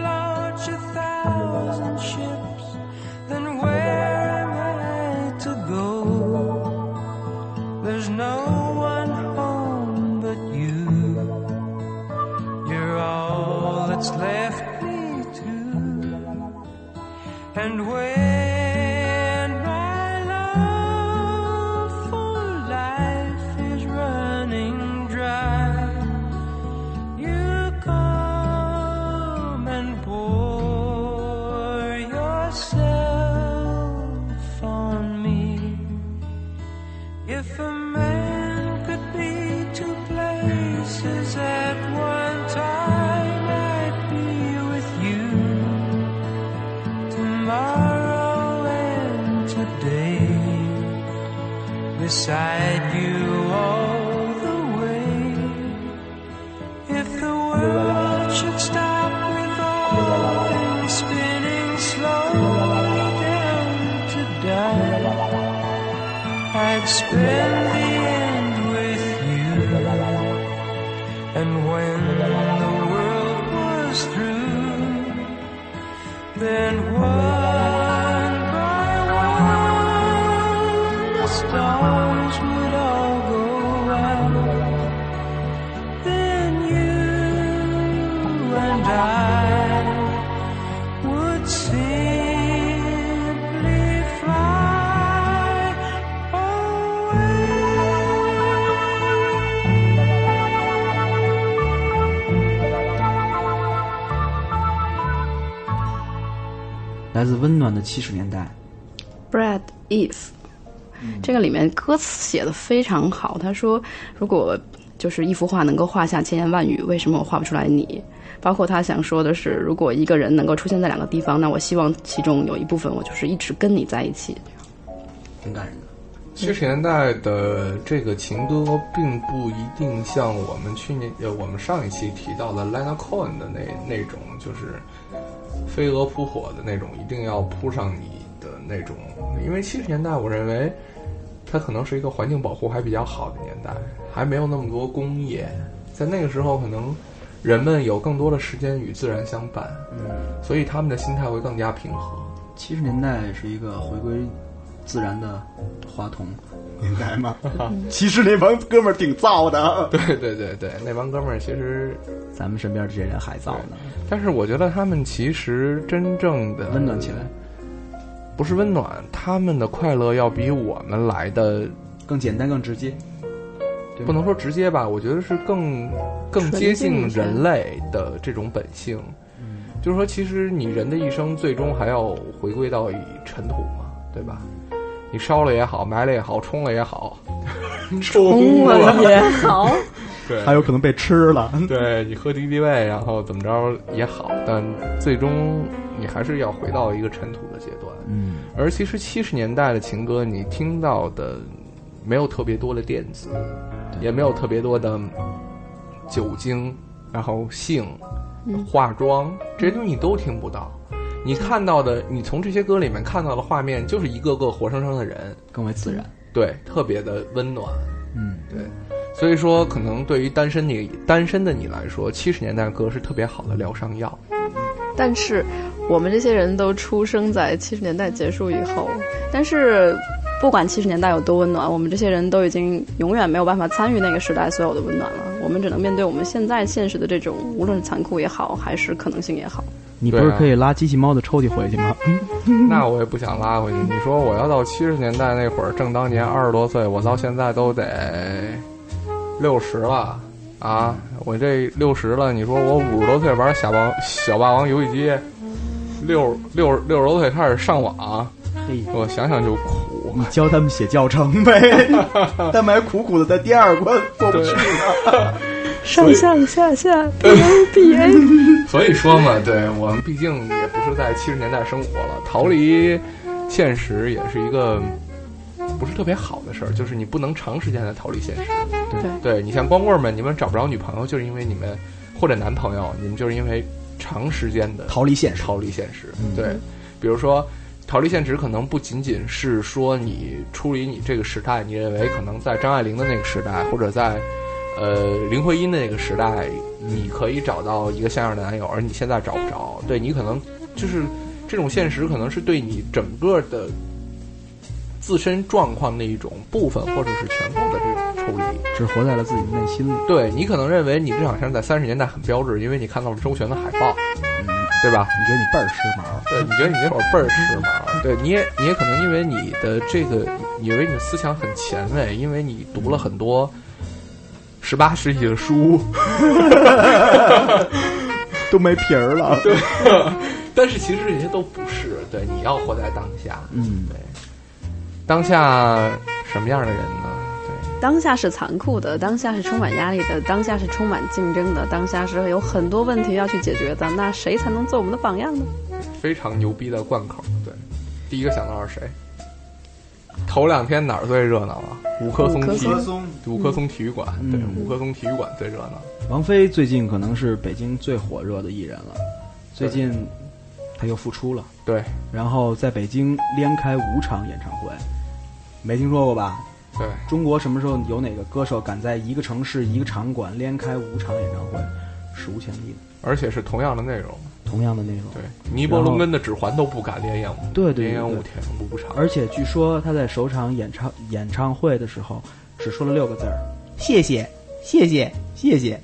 来自温暖的七十年代
，Brad East，、这个里面歌词写的非常好。他说，如果就是一幅画能够画下千言万语，为什么我画不出来你？包括他想说的是，如果一个人能够出现在两个地方，那我希望其中有一部分我就是一直跟你在一起。
挺感人的。
七十年代的这个情歌，并不一定像我们去年呃我们上一期提到的 Lena Cohen 的那那种，就是飞蛾扑火的那种，一定要扑上你的那种。因为七十年代，我认为它可能是一个环境保护还比较好的年代，还没有那么多工业，在那个时候可能人们有更多的时间与自然相伴，
嗯，
所以他们的心态会更加平和。
七十年代是一个回归自然的话筒
年代吗？其实那帮哥们儿挺燥的。
对对对对，那帮哥们儿其实
咱们身边这些人还燥呢。
但是我觉得他们其实真正的
温暖起来，
不是温暖，他们的快乐要比我们来的
更简单、更直接。
不能说直接吧，我觉得是更更接近人类的这种本性。
嗯，
就是说，其实你人的一生最终还要回归到以尘土嘛，对吧？你烧了也好，埋了也好，冲了也好，
冲了也 好，
对，
还有可能被吃了。
对你喝敌敌畏，然后怎么着也好，但最终你还是要回到一个尘土的阶段。
嗯，
而其实七十年代的情歌，你听到的没有特别多的电子，也没有特别多的酒精，然后性、
嗯
化妆这些东西你都听不到。你看到的，你从这些歌里面看到的画面，就是一个个活生生的人，
更为自然。
对，特别的温暖。
嗯，
对。所以说，可能对于单身你单身的你来说，七十年代歌是特别好的疗伤药。
但是我们这些人都出生在七十年代结束以后，但是不管七十年代有多温暖，我们这些人都已经永远没有办法参与那个时代所有的温暖了。我们只能面对我们现在现实的这种，无论是残酷也好，还是可能性也好。
你不是可以拉机器猫的抽屉回去吗？
那我也不想拉回去。你说我要到七十年代那会儿，正当年二十多岁，我到现在都得六十了啊！我这六十了，你说我五十多岁玩小王小霸王游戏机，六六六十多岁开始上网，我想想就苦。
你教他们写教程呗，他们还苦苦的在第二关过不去呢。
上上下下 B A B A，
所以说嘛，对我们毕竟也不是在七十年代生活了，逃离现实也是一个不是特别好的事儿，就是你不能长时间的逃离现实。
对
对你像光棍们，你们找不着女朋友，就是因为你们或者男朋友，你们就是因为长时间的
逃离现实，
逃离现实。
嗯
对，比如说。逃离现实可能不仅仅是说你出离你这个时代，你认为可能在张爱玲的那个时代，或者在呃林徽因的那个时代，你可以找到一个像样的男友，而你现在找不着。对你可能就是这种现实，可能是对你整个的自身状况的一种部分，或者是全部的这种抽离，
只活在了自己的内心里。
对你可能认为你这好像在三十年代很标志，因为你看到了周璇的海报。对吧？
你觉得你倍儿时髦？
对，你觉得你那会儿倍儿时髦？对，你也你也可能因为你的这个，以为你的思想很前卫，因为你读了很多十八世纪的书，
都没皮儿了。
对，但是其实这些都不是。对，你要活在当下。
嗯，
对。当下什么样的人呢？
对当下是残酷的，当下是充满压力的，当下是充满竞争的，当下是有很多问题要去解决的。那谁才能做我们的榜样呢？
非常牛逼的贯口，对，第一个想到是谁？头两天哪儿最热闹啊？五棵松体五棵松。体育馆，对，五棵松体育馆最热闹。
王菲最近可能是北京最火热的艺人了，最近她又复出了，
对，
然后在北京连开五场演唱会，没听说过吧？
对，
中国什么时候有哪个歌手敢在一个城市一个场馆连开五场演唱会，史无前例。的，
而且是同样的内容，
同样的内容。
对，尼伯龙根的指环都不敢连演五，
对对
连演五天五场。
而且据说他在首场演唱演唱会的时候，只说了六个字儿：“谢谢，谢谢，谢谢。”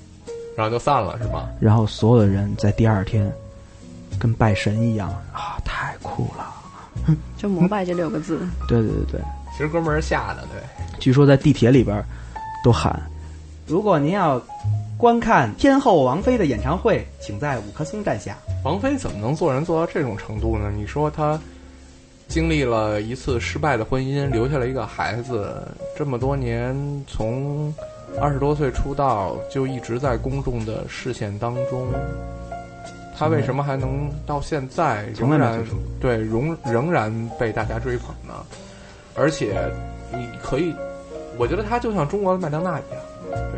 然后就散了，是吗？
然后所有的人在第二天跟拜神一样啊，太酷了！
就膜拜这六个字。
对对对对。
其实哥们儿吓的，对。
据说在地铁里边都喊：“如果您要观看天后王菲的演唱会，请在五棵松站下。”
王菲怎么能做人做到这种程度呢？你说她经历了一次失败的婚姻，留下了一个孩子，这么多年从二十多岁出道就一直在公众的视线当中，她为什么还能到现在仍然对仍仍然被大家追捧呢？而且，你可以，我觉得她就像中国的麦当娜一样，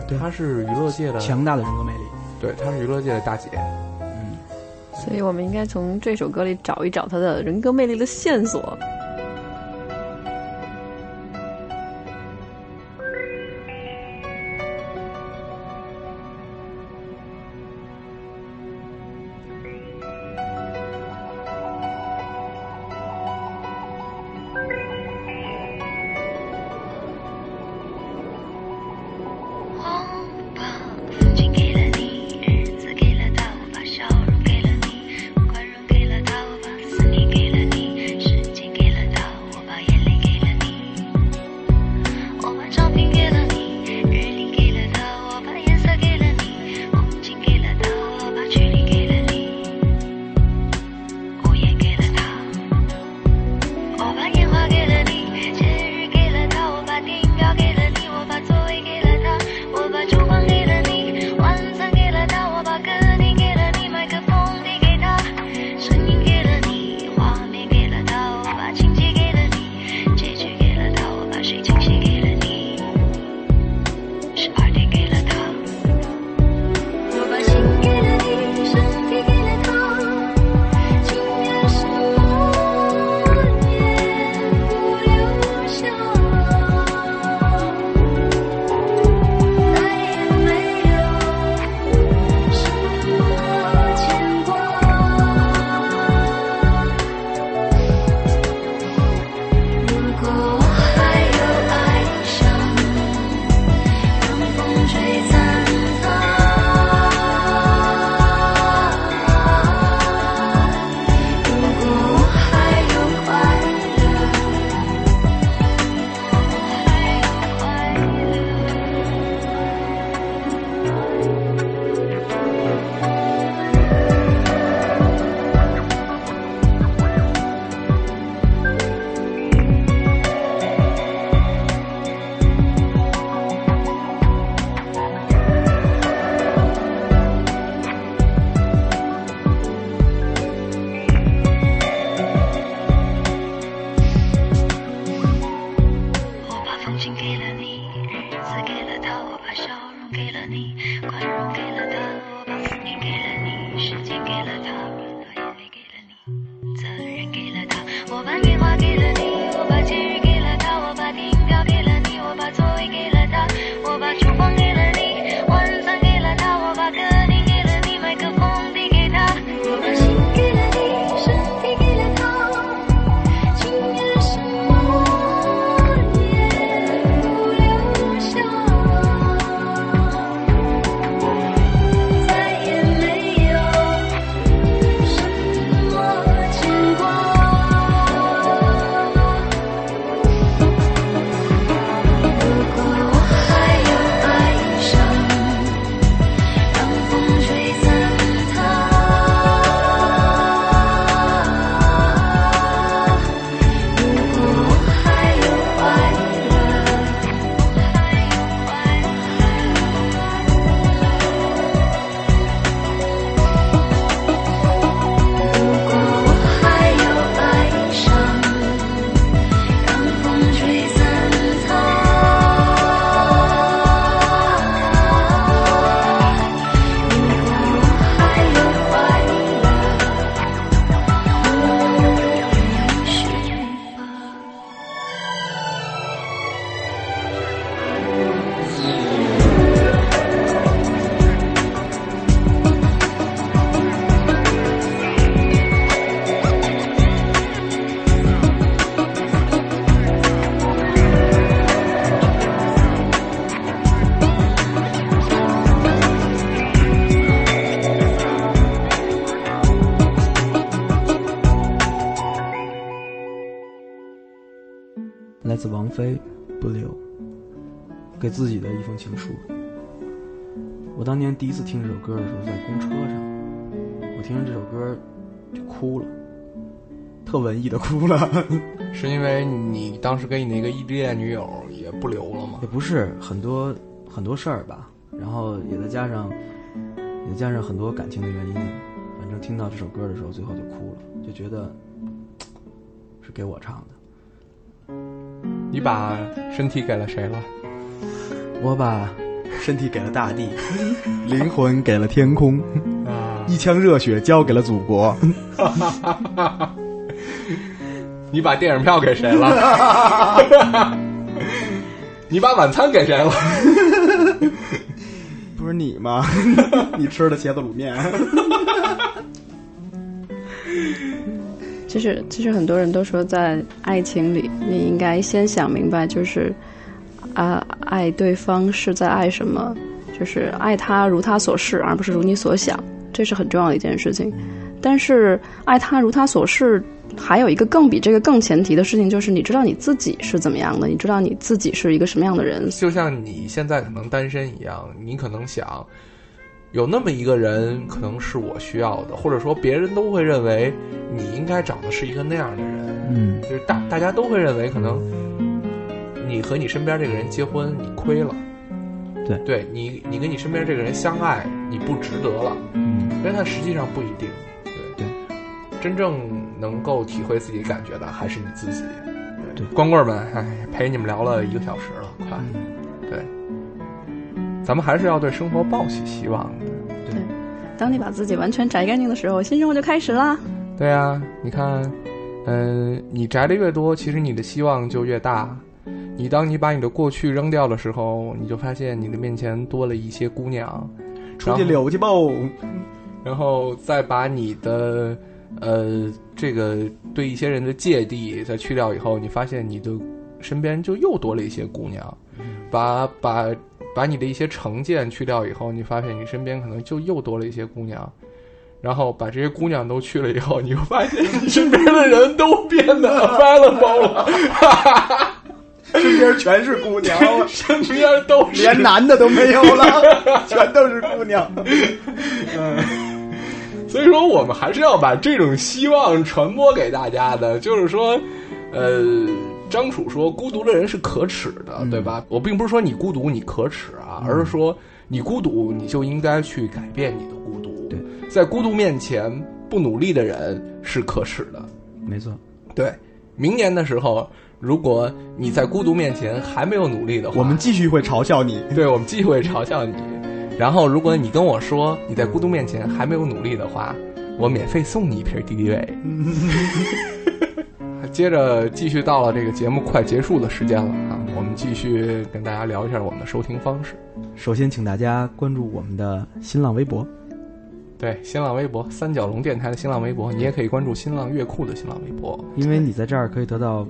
对，她是娱乐界的
强大的人格魅力，
对，她是娱乐界的大姐。
所以我们应该从这首歌里找一找他的人格魅力的线索。
来自王菲，不留，给自己的一封情书。我当年第一次听这首歌的时候，在公车上，我听着这首歌就哭了，特文艺的哭了。
是因为你当时跟你那个异地恋女友也不留了吗？
也不是很多很多事儿吧，然后也再加上也加上很多感情的原因，反正听到这首歌的时候，最后就哭了，就觉得 是给我唱的。
你把身体给了谁了？
我把身体给了大地，灵魂给了天空，一腔热血交给了祖国。
你把电影票给谁了？你把晚餐给谁了？
不是你吗？你吃的茄子卤面。
其实，其实很多人都说，在爱情里，你应该先想明白，就是啊，爱对方是在爱什么，就是爱他如他所示，而不是如你所想，这是很重要的一件事情。但是，爱他如他所示，还有一个更比这个更前提的事情，就是你知道你自己是怎么样的，你知道你自己是一个什么样的人。
就像你现在可能单身一样，你可能想有那么一个人，可能是我需要的，或者说别人都会认为你应该找的是一个那样的人。
嗯，
就是大大家都会认为，可能你和你身边这个人结婚，你亏了。
对，
对你，你跟你身边这个人相爱，你不值得了。
嗯，
但它实际上不一定。对
对，
真正能够体会自己感觉的还是你自己。
对，
光棍们，哎，陪你们聊了一个小时了，快。对，咱们还是要对生活抱起希望的。
对，当你把自己完全摘干净的时候，新生活就开始啦。
对啊，你看，嗯、你摘的越多，其实你的希望就越大。你当你把你的过去扔掉的时候，你就发现你的面前多了一些姑娘，
出去溜去吧。
然后再把你的呃这个对一些人的芥蒂再去掉以后，你发现你的身边就又多了一些姑娘。把把把你的一些成见去掉以后，你发现你身边可能就又多了一些姑娘。然后把这些姑娘都去了以后，你会发现你身边的人都变得 available 了。
身边全是姑娘，
身边都是
连男的都没有了，全都是姑娘。
嗯，所以说我们还是要把这种希望传播给大家的，就是说，呃，张楚说孤独的人是可耻的，对吧？我并不是说你孤独你可耻啊，而是说你孤独你就应该去改变你的孤独。
对，
在孤独面前不努力的人是可耻的。
没错，
对，明年的时候。如果你在孤独面前还没有努力的话，
我们继续会嘲笑你。
对，我们继续会嘲笑你。然后，如果你跟我说你在孤独面前还没有努力的话，我免费送你一瓶敌敌畏。接着继续到了这个节目快结束的时间了啊，我们继续跟大家聊一下我们的收听方式。
首先，请大家关注我们的新浪微博，
对，新浪微博三角龙电台的新浪微博，你也可以关注新浪乐库的新浪微博。
因为你在这儿可以得到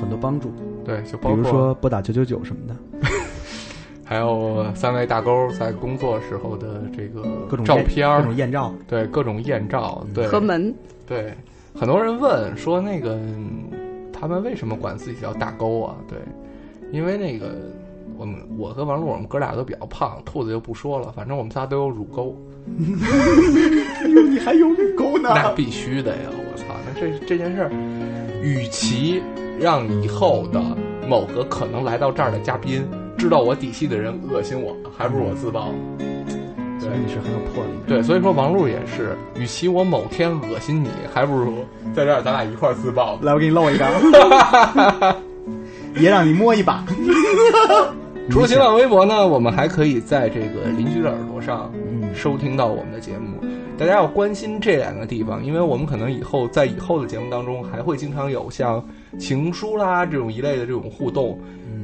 很多帮助，
对，就
比
包括
如说拨打九九九什么的，
还有三位大勾在工作时候的这个
各种
照片
各种艳照，
对，各种艳照，对，
和门，
对，很多人问说那个嗯他们为什么管自己叫大沟啊？对，因为那个我们我和王璐我们哥俩都比较胖，兔子就不说了，反正我们仨都有乳沟，
你还有乳沟呢？
那必须的呀！我操，那这这件事儿，与其让以后的某个可能来到这儿的嘉宾知道我底细的人恶心我，还不如我自爆。
你是很有魄力的。
对，所以说王璐也是，与其我某天恶心你，还不如在这儿咱俩一块儿自爆。
来，我给你露一张，也让你摸一把。
除了新浪微博呢，我们还可以在这个邻居的耳朵上收听到我们的节目。大家要关心这两个地方，因为我们可能以后在以后的节目当中还会经常有像情书啦这种一类的这种互动。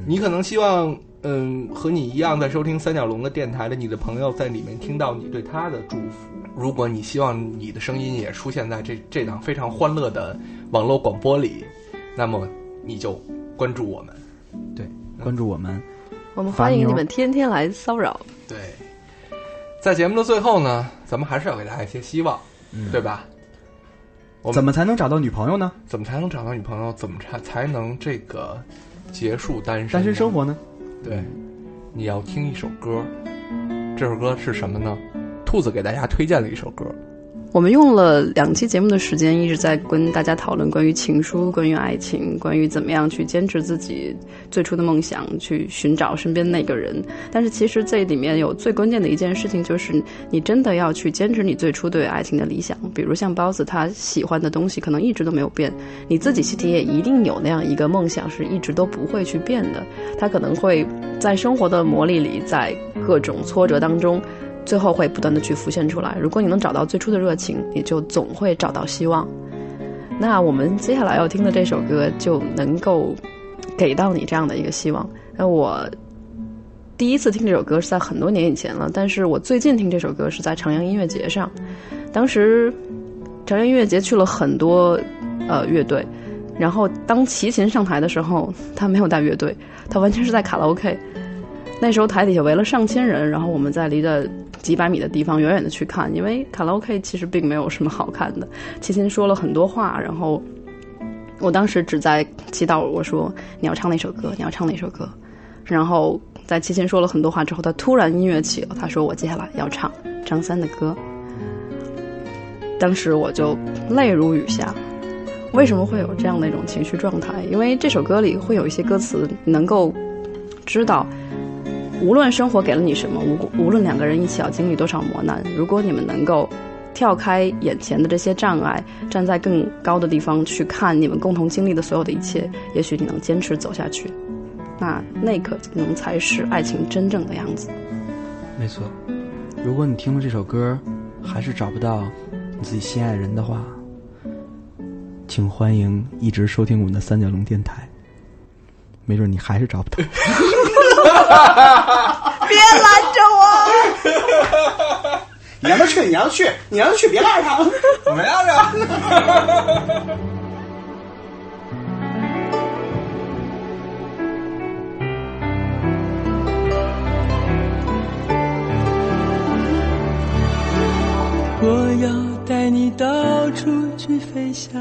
你可能希望，嗯，和你一样在收听三角龙的电台的你的朋友在里面听到你对他的祝福。如果你希望你的声音也出现在这这档非常欢乐的网络广播里，那么你就关注我们。
对，关注我们。
我们欢迎你们天天来骚扰。
对，在节目的最后呢，咱们还是要给大家一些希望，
嗯
对吧？我们
怎么才能找到女朋友呢？
怎么才能找到女朋友？怎么才才能这个结束单身
单身生活呢？
对，你要听一首歌，这首歌是什么呢？兔子给大家推荐了一首歌，
我们用了两期节目的时间，一直在跟大家讨论关于情书、关于爱情、关于怎么样去坚持自己最初的梦想，去寻找身边那个人。但是其实这里面有最关键的一件事情，就是你真的要去坚持你最初对爱情的理想。比如像包子，他喜欢的东西可能一直都没有变，你自己心里也一定有那样一个梦想，是一直都不会去变的。他可能会在生活的磨砺里，在各种挫折当中。最后会不断的去浮现出来。如果你能找到最初的热情，你就总会找到希望。那我们接下来要听的这首歌就能够给到你这样的一个希望。那我第一次听这首歌是在很多年以前了，但是我最近听这首歌是在长阳音乐节上。当时长阳音乐节去了很多呃乐队，然后当齐秦上台的时候，他没有带乐队，他完全是在卡拉 OK。那时候台底下围了上千人，然后我们在离着几百米的地方远远的去看，因为卡拉 OK 其实并没有什么好看的。齐秦说了很多话，然后我当时只在祈祷，我说你要唱那首歌，你要唱那首歌。然后在齐秦说了很多话之后，他突然音乐起了，他说我接下来要唱张三的歌。当时我就泪如雨下。为什么会有这样的一种情绪状态？因为这首歌里会有一些歌词能够知道。无论生活给了你什么，无无论两个人一起要经历多少磨难，如果你们能够跳开眼前的这些障碍，站在更高的地方去看你们共同经历的所有的一切，也许你能坚持走下去。那那可能才是爱情真正的样子。
没错，如果你听了这首歌还是找不到你自己心爱人的话，请欢迎一直收听我们的三角龙电台，没准你还是找不到。
别拦着我！你让他去，你让他去，你让他去，别拉着他。
我没拉着。
我要带你到处去飞翔，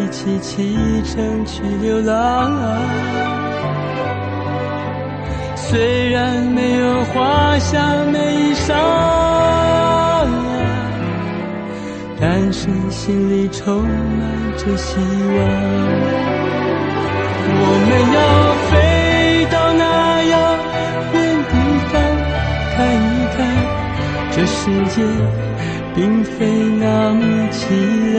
一起启程去流浪。虽然没有华厦美衣裳，但是心里充满着希望。我们要飞到那遥远地方，看一看这世界并非那么凄凉。